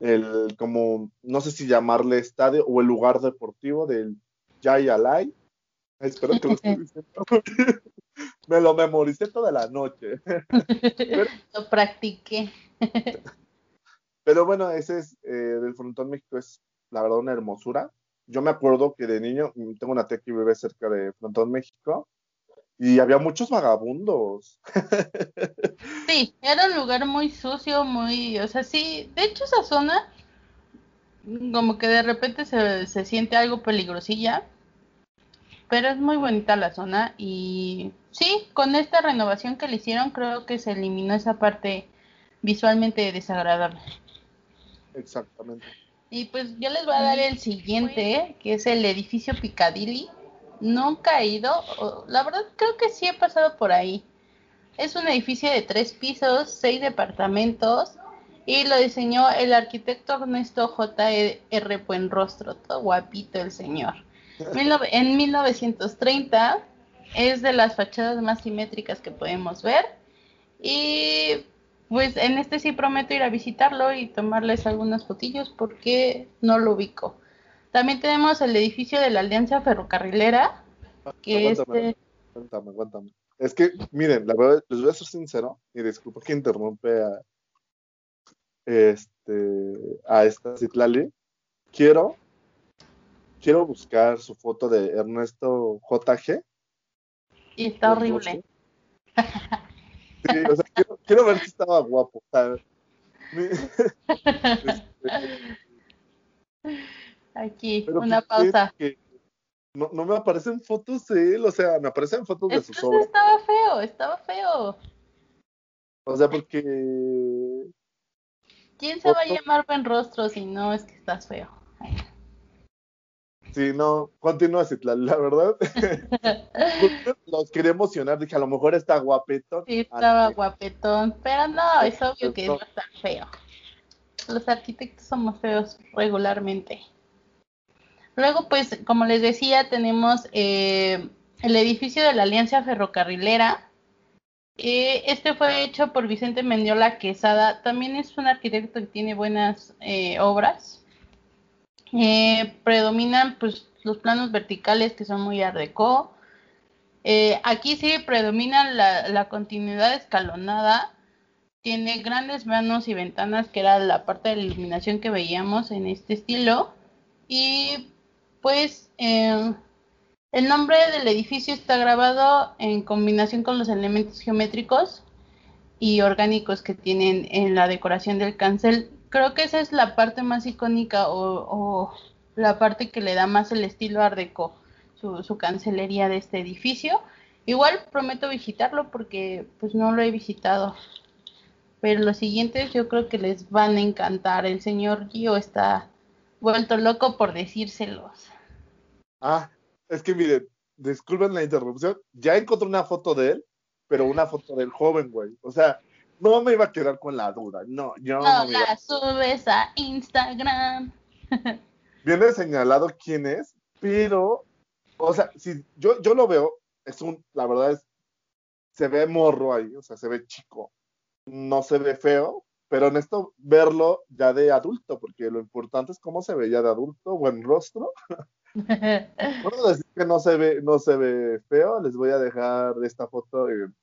el como, no sé si llamarle estadio o el lugar deportivo del Jai Alay. Espero que lo esté diciendo. Me lo memoricé toda la noche. lo practiqué. Pero bueno, ese es, eh, del Frontón México es la verdad una hermosura yo me acuerdo que de niño, mm, tengo una tía que vive cerca de Frontón, México, y había muchos vagabundos. Sí, era un lugar muy sucio, muy, o sea, sí, de hecho esa zona, como que de repente se, se siente algo peligrosilla, pero es muy bonita la zona y sí, con esta renovación que le hicieron creo que se eliminó esa parte visualmente desagradable. Exactamente. Y pues yo les voy a dar el siguiente, que es el edificio Piccadilly. Nunca he ido, la verdad creo que sí he pasado por ahí. Es un edificio de tres pisos, seis departamentos, y lo diseñó el arquitecto Ernesto J.R. Buenrostro, todo guapito el señor. En 1930 es de las fachadas más simétricas que podemos ver. Y pues en este sí prometo ir a visitarlo y tomarles algunas fotillos porque no lo ubico. También tenemos el edificio de la Alianza Ferrocarrilera, que aguántame, este... aguántame, aguántame. Es que, miren, la verdad, les voy a ser sincero, y disculpa que interrumpe a este a esta Citlali. Quiero quiero buscar su foto de Ernesto JG. Y está horrible. o sea, quiero, ver si estaba guapo. Aquí, una pausa. no, no, me aparecen fotos de él, o sea, me aparecen fotos de sus obras. Estaba feo, estaba feo. O sea, porque. ¿Quién se va a llamar buen rostro si no es que estás feo? Sí, no, continúa, Citlal, la verdad. Los quería emocionar, dije, a lo mejor está guapetón. Sí, estaba guapetón, pero no, es obvio que no está feo. Los arquitectos somos feos regularmente. Luego, pues, como les decía, tenemos eh, el edificio de la Alianza Ferrocarrilera. Eh, este fue hecho por Vicente Mendiola Quesada. También es un arquitecto que tiene buenas eh, obras eh, predominan pues los planos verticales que son muy art eh, aquí sí predomina la, continuidad escalonada. Tiene grandes vanos y ventanas, que era la parte de la iluminación que veíamos en este estilo. Y pues eh, el nombre del edificio está grabado en combinación con los elementos geométricos y orgánicos que tienen en la decoración del cancel creo que esa es la parte más icónica o, la parte que le da más el estilo Art Deco, su, su, cancelería de este edificio. Igual prometo visitarlo porque pues no lo he visitado. Pero los siguientes yo creo que les van a encantar. El señor Gio está vuelto loco por decírselos. Ah, es que miren, disculpen la interrupción, ya encontré una foto de él, pero una foto del joven, güey. O sea, no me iba a quedar con la duda. No, yo no, no la subes a Instagram. Viene señalado quién es, pero, o sea, si yo, yo lo veo, es un, la verdad es, se ve morro ahí, o sea, se ve chico. No se ve feo, pero en esto verlo ya de adulto, porque lo importante es cómo se ve ya de adulto, buen rostro. Puedo decir que no se ve, no se ve feo, les voy a dejar esta foto en,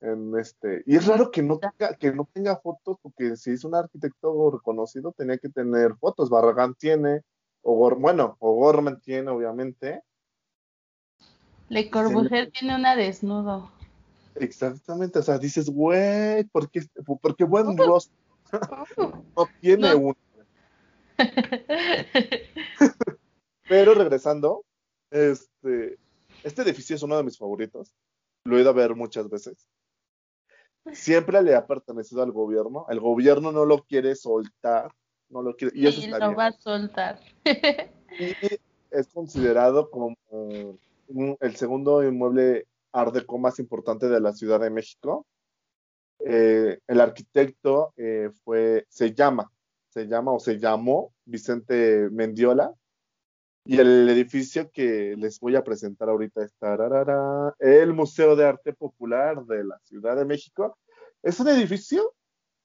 en este. Y es raro que no tenga, que no tenga fotos, porque si es un arquitecto reconocido, tenía que tener fotos. Barragán tiene, o bueno, o Gorman tiene, obviamente. Le Corbusier tiene una desnudo. Exactamente, o sea, dices, güey, ¿por qué, porque buen rostro? no tiene uno. Pero regresando, este, este edificio es uno de mis favoritos. Lo he ido a ver muchas veces. Siempre le ha pertenecido al gobierno. El gobierno no lo quiere soltar. No lo quiere. Y eso lo va a soltar. y es considerado como el segundo inmueble art deco más importante de la Ciudad de México. Eh, el arquitecto eh, fue, se llama, se llama o se llamó Vicente Mendiola. Y el edificio que les voy a presentar ahorita es el Museo de Arte Popular de la Ciudad de México. Es un edificio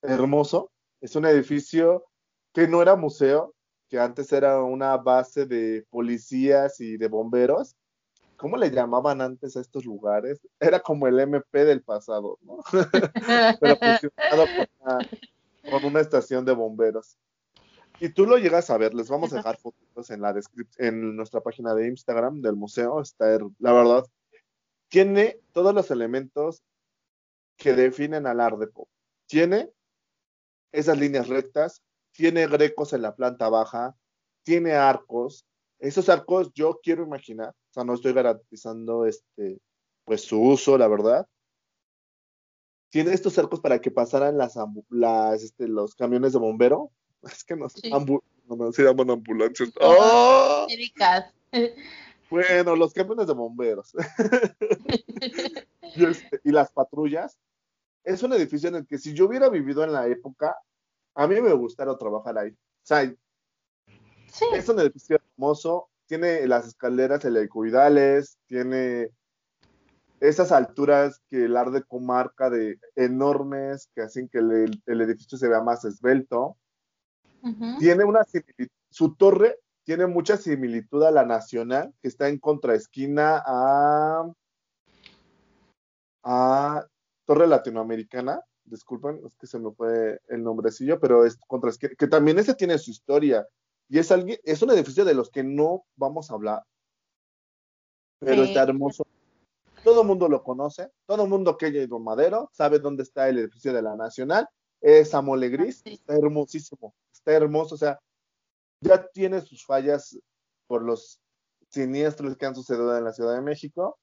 hermoso, es un edificio que no era museo, que antes era una base de policías y de bomberos, ¿cómo le llamaban antes a estos lugares? Era como el MP del pasado, ¿no? Pero funcionado con una, estación de bomberos. Y tú lo llegas a ver, les vamos a dejar fotos en la en nuestra página de Instagram del museo, está la verdad, tiene todos los elementos que definen al Art Deco. Tiene esas líneas rectas, tiene grecos en la planta baja, tiene arcos. Esos arcos yo quiero imaginar o sea, no estoy garantizando este, pues su uso, la verdad. Tiene estos cercos para que pasaran las, las este, los camiones de bombero. Es que no, sí. no se llaman ambulancias. ¡Oh! Bueno, los camiones de bomberos. y, este, y las patrullas. Es un edificio en el que si yo hubiera vivido en la época, a mí me gustaría trabajar ahí. O sea, sí. es un edificio hermoso, tiene las escaleras helicoidales, tiene esas alturas que el Art comarca de enormes que hacen que el, edificio se vea más esbelto. Tiene una su torre tiene mucha similitud a la nacional, que está en contraesquina a, a Torre Latinoamericana. Disculpen, es que se me fue el nombrecillo, pero es contraesquina, que también ese tiene su historia. Y es, alguien, es un edificio de los que no vamos a hablar, pero está hermoso. Todo el mundo lo conoce, todo el mundo que haya ido Madero sabe dónde está el edificio de la Nacional. Es Amole Gris, está hermosísimo, está hermoso, o sea, ya tiene sus fallas por los siniestros que han sucedido en la Ciudad de México.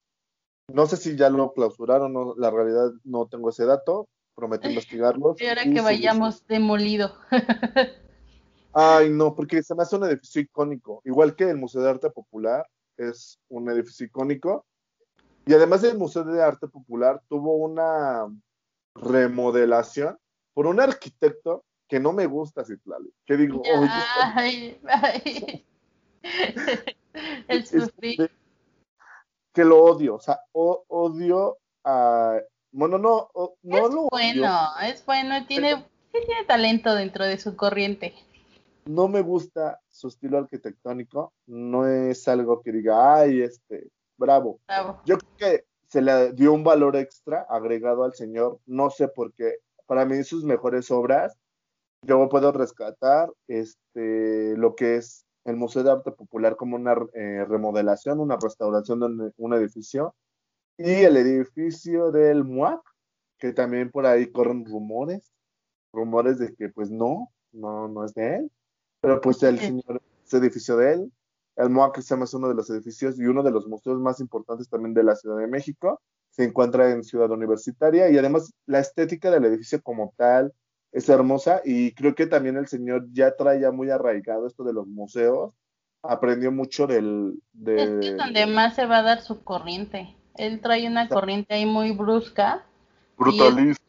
No sé si ya lo clausuraron, no, la realidad no tengo ese dato, prometo investigarlo. Y ahora que vayamos demolido. Ay, no, porque se me hace un edificio icónico, igual que el Museo de Arte Popular es un edificio icónico. Y además el Museo de Arte Popular tuvo una remodelación por un arquitecto que no me gusta, Citlali. Que digo, ay, ay. el sufrir. Que lo odio, o sea, odio a. Bueno, no, no es lo bueno, es bueno, tiene, tiene talento dentro de su corriente no me gusta su estilo arquitectónico, no es algo que diga, ay, este, bravo. Yo creo que se le dio un valor extra agregado al señor, no sé por qué. Para mí sus mejores obras, yo puedo rescatar este, lo que es el Museo de Arte Popular como una eh, remodelación, una restauración de un, edificio, y el edificio del MUAC, que también por ahí corren rumores, rumores de que pues no, no, no es de él. Pero pues el señor, ese edificio de él, el MOAC se llama es uno de los edificios y uno de los museos más importantes también de la Ciudad de México. Se encuentra en Ciudad Universitaria y además la estética del edificio como tal es hermosa y creo que también el señor ya trae ya muy arraigado esto de los museos. Aprendió mucho del... De... Es que es donde más se va a dar su corriente. Él trae una corriente ahí muy brusca. Brutalista.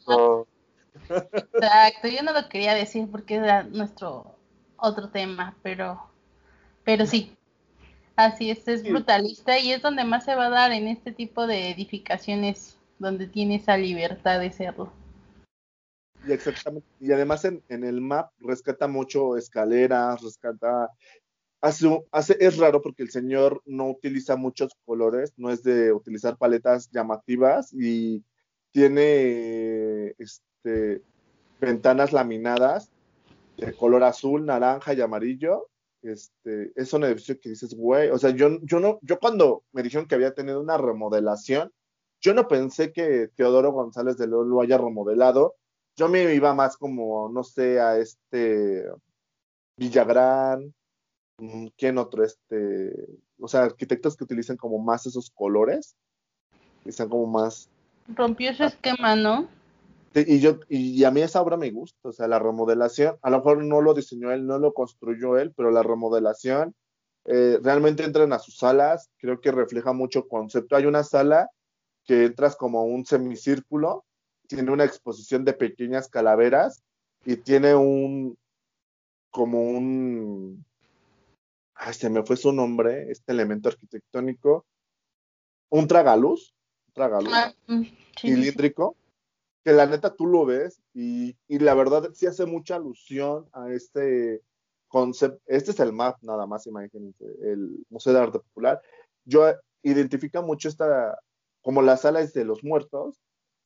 Exacto, yo no lo quería decir porque era nuestro otro tema, pero, pero sí, así es, es brutalista y es donde más se va a dar en este tipo de edificaciones donde tiene esa libertad de serlo. Y exactamente, y además en, en el map rescata mucho escaleras, rescata hace, hace, es raro porque el señor no utiliza muchos colores, no es de utilizar paletas llamativas y tiene este, ventanas laminadas de color azul, naranja y amarillo. Este, es un edificio que dices, güey, o sea, yo, yo no, yo cuando me dijeron que había tenido una remodelación, yo no pensé que Teodoro González de León lo haya remodelado. Yo me iba más como, no sé, a este Villagrán, mm, ¿quién otro? Este, o sea, arquitectos que utilicen como más esos colores, que sean como más Rompió su esquema, ¿no? Y, yo, y a mí esa obra me gusta, o sea, la remodelación, a lo mejor no lo diseñó él, no lo construyó él, pero la remodelación eh, realmente entran a sus salas, creo que refleja mucho concepto. Hay una sala que entras como un semicírculo, tiene una exposición de pequeñas calaveras y tiene un, como un, ay, se me fue su nombre, este elemento arquitectónico, un tragaluz, tragaluz ah, mm, cilíndrico, que la neta tú lo ves y, y, la verdad sí hace mucha alusión a este concepto. Este es el MAP, nada más, imagínense, el Museo de Arte Popular. Yo identifica mucho esta, como las salas de los muertos,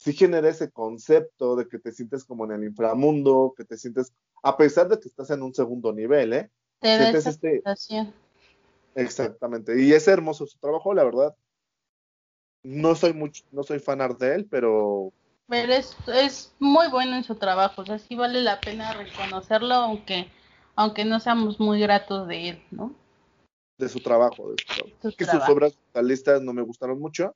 sí genera ese concepto de que te sientes como en el inframundo, que te sientes, a pesar de que estás en un segundo nivel, ¿eh? Te esa este... Exactamente. Y es hermoso su trabajo, la verdad no soy mucho, no soy fan de él, pero pero es, es muy bueno en su trabajo, o sea, sí vale la pena reconocerlo, aunque, aunque no seamos muy gratos de él, ¿no? De su trabajo, de su que sus obras totalistas no me gustaron mucho.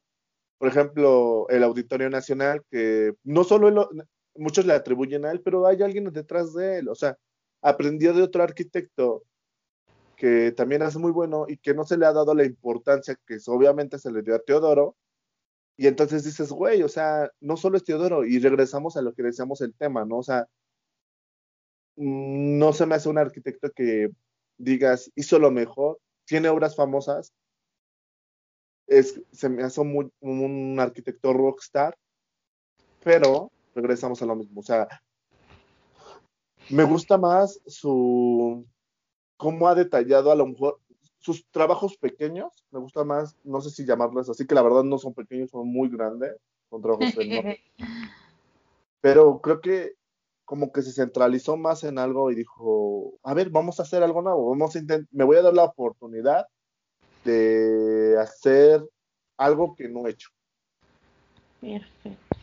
Por ejemplo, el Auditorio Nacional, que no solo muchos le atribuyen a él, pero hay alguien detrás de él, o sea, aprendió de otro arquitecto que también es muy bueno y que no se le ha dado la importancia que obviamente se le dio a Teodoro, y entonces dices, güey, o sea, no solo es Teodoro, y regresamos a lo que decíamos el tema, ¿no? O sea, no se me hace un arquitecto que digas, hizo lo mejor, tiene obras famosas, es, se me hace un, un arquitecto rockstar, pero regresamos a lo mismo, o sea, me gusta más su, cómo ha detallado a lo mejor, sus trabajos pequeños, me gusta más, no sé si llamarlos así, que la verdad no son pequeños, son muy grandes, son trabajos Pero creo que como que se centralizó más en algo y dijo, a ver, vamos a hacer algo nuevo, vamos a me voy a dar la oportunidad de hacer algo que no he hecho. Perfecto.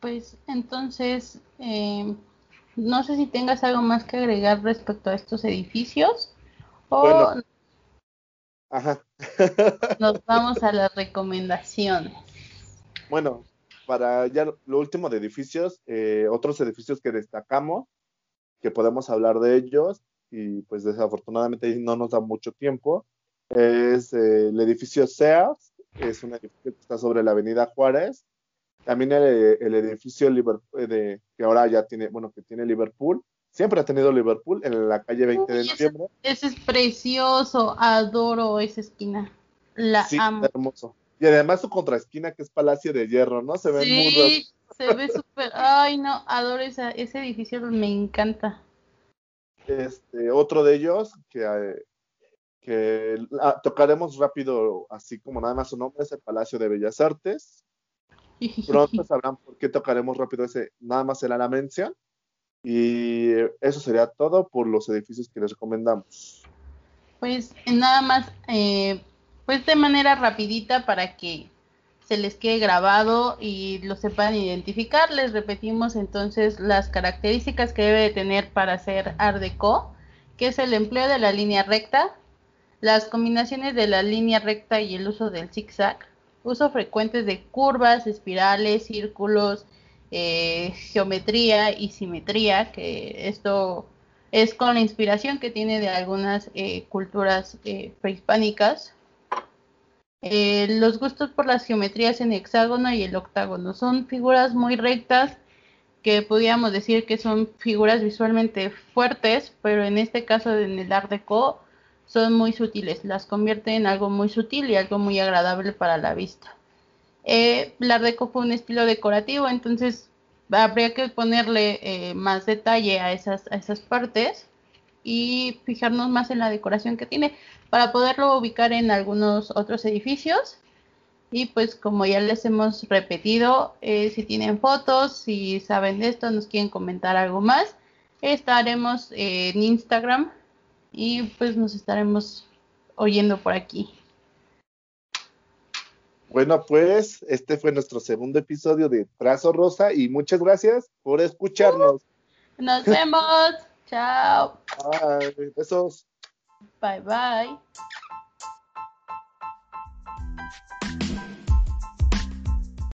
Pues entonces, eh, no sé si tengas algo más que agregar respecto a estos edificios. Bueno. Ajá. Nos vamos a las recomendaciones. Bueno, para ya lo último de edificios, eh, otros edificios que destacamos, que podemos hablar de ellos, y pues desafortunadamente no nos da mucho tiempo, es eh, el edificio Sears, es un edificio que está sobre la avenida Juárez, también el, el edificio Liverpool, de, que ahora ya tiene, bueno, que tiene Liverpool, siempre ha tenido Liverpool en la calle 20 de noviembre. Ese, es precioso, adoro esa esquina. La sí, amo. hermoso. Y además su contraesquina que es Palacio de Hierro, ¿no? Se ve sí, muy se ve súper, ay no, adoro esa, ese edificio, me encanta. Este, otro de ellos que, eh, que tocaremos rápido, así como nada más su nombre, es el Palacio de Bellas Artes. Pronto sabrán por qué tocaremos rápido ese, nada más será la mención. Y eso sería todo por los edificios que les recomendamos. Pues nada más, eh, pues de manera rapidita para que se les quede grabado y lo sepan identificar. Les repetimos entonces las características que debe de tener para hacer Art Deco, que es el empleo de la línea recta, las combinaciones de la línea recta y el uso del zigzag, uso frecuente de curvas, espirales, círculos, eh, geometría y simetría, que esto es con la inspiración que tiene de algunas eh, culturas eh, prehispánicas. Los gustos por las geometrías en hexágono y el octágono. Son figuras muy rectas que podríamos decir que son figuras visualmente fuertes, pero en este caso en el Art Deco son muy sutiles, las convierte en algo muy sutil y algo muy agradable para la vista. Eh, la deco fue un estilo decorativo, entonces habría que ponerle eh, más detalle a esas, a esas partes y fijarnos más en la decoración que tiene para poderlo ubicar en algunos otros edificios. Y pues como ya les hemos repetido, eh, si tienen fotos, si saben de esto, nos quieren comentar algo más, estaremos en Instagram y pues nos estaremos oyendo por aquí. Bueno, pues este fue nuestro segundo episodio de Trazo Rosa y muchas gracias por escucharnos. Nos vemos. Tchau. Bye. Besos. Bye, bye.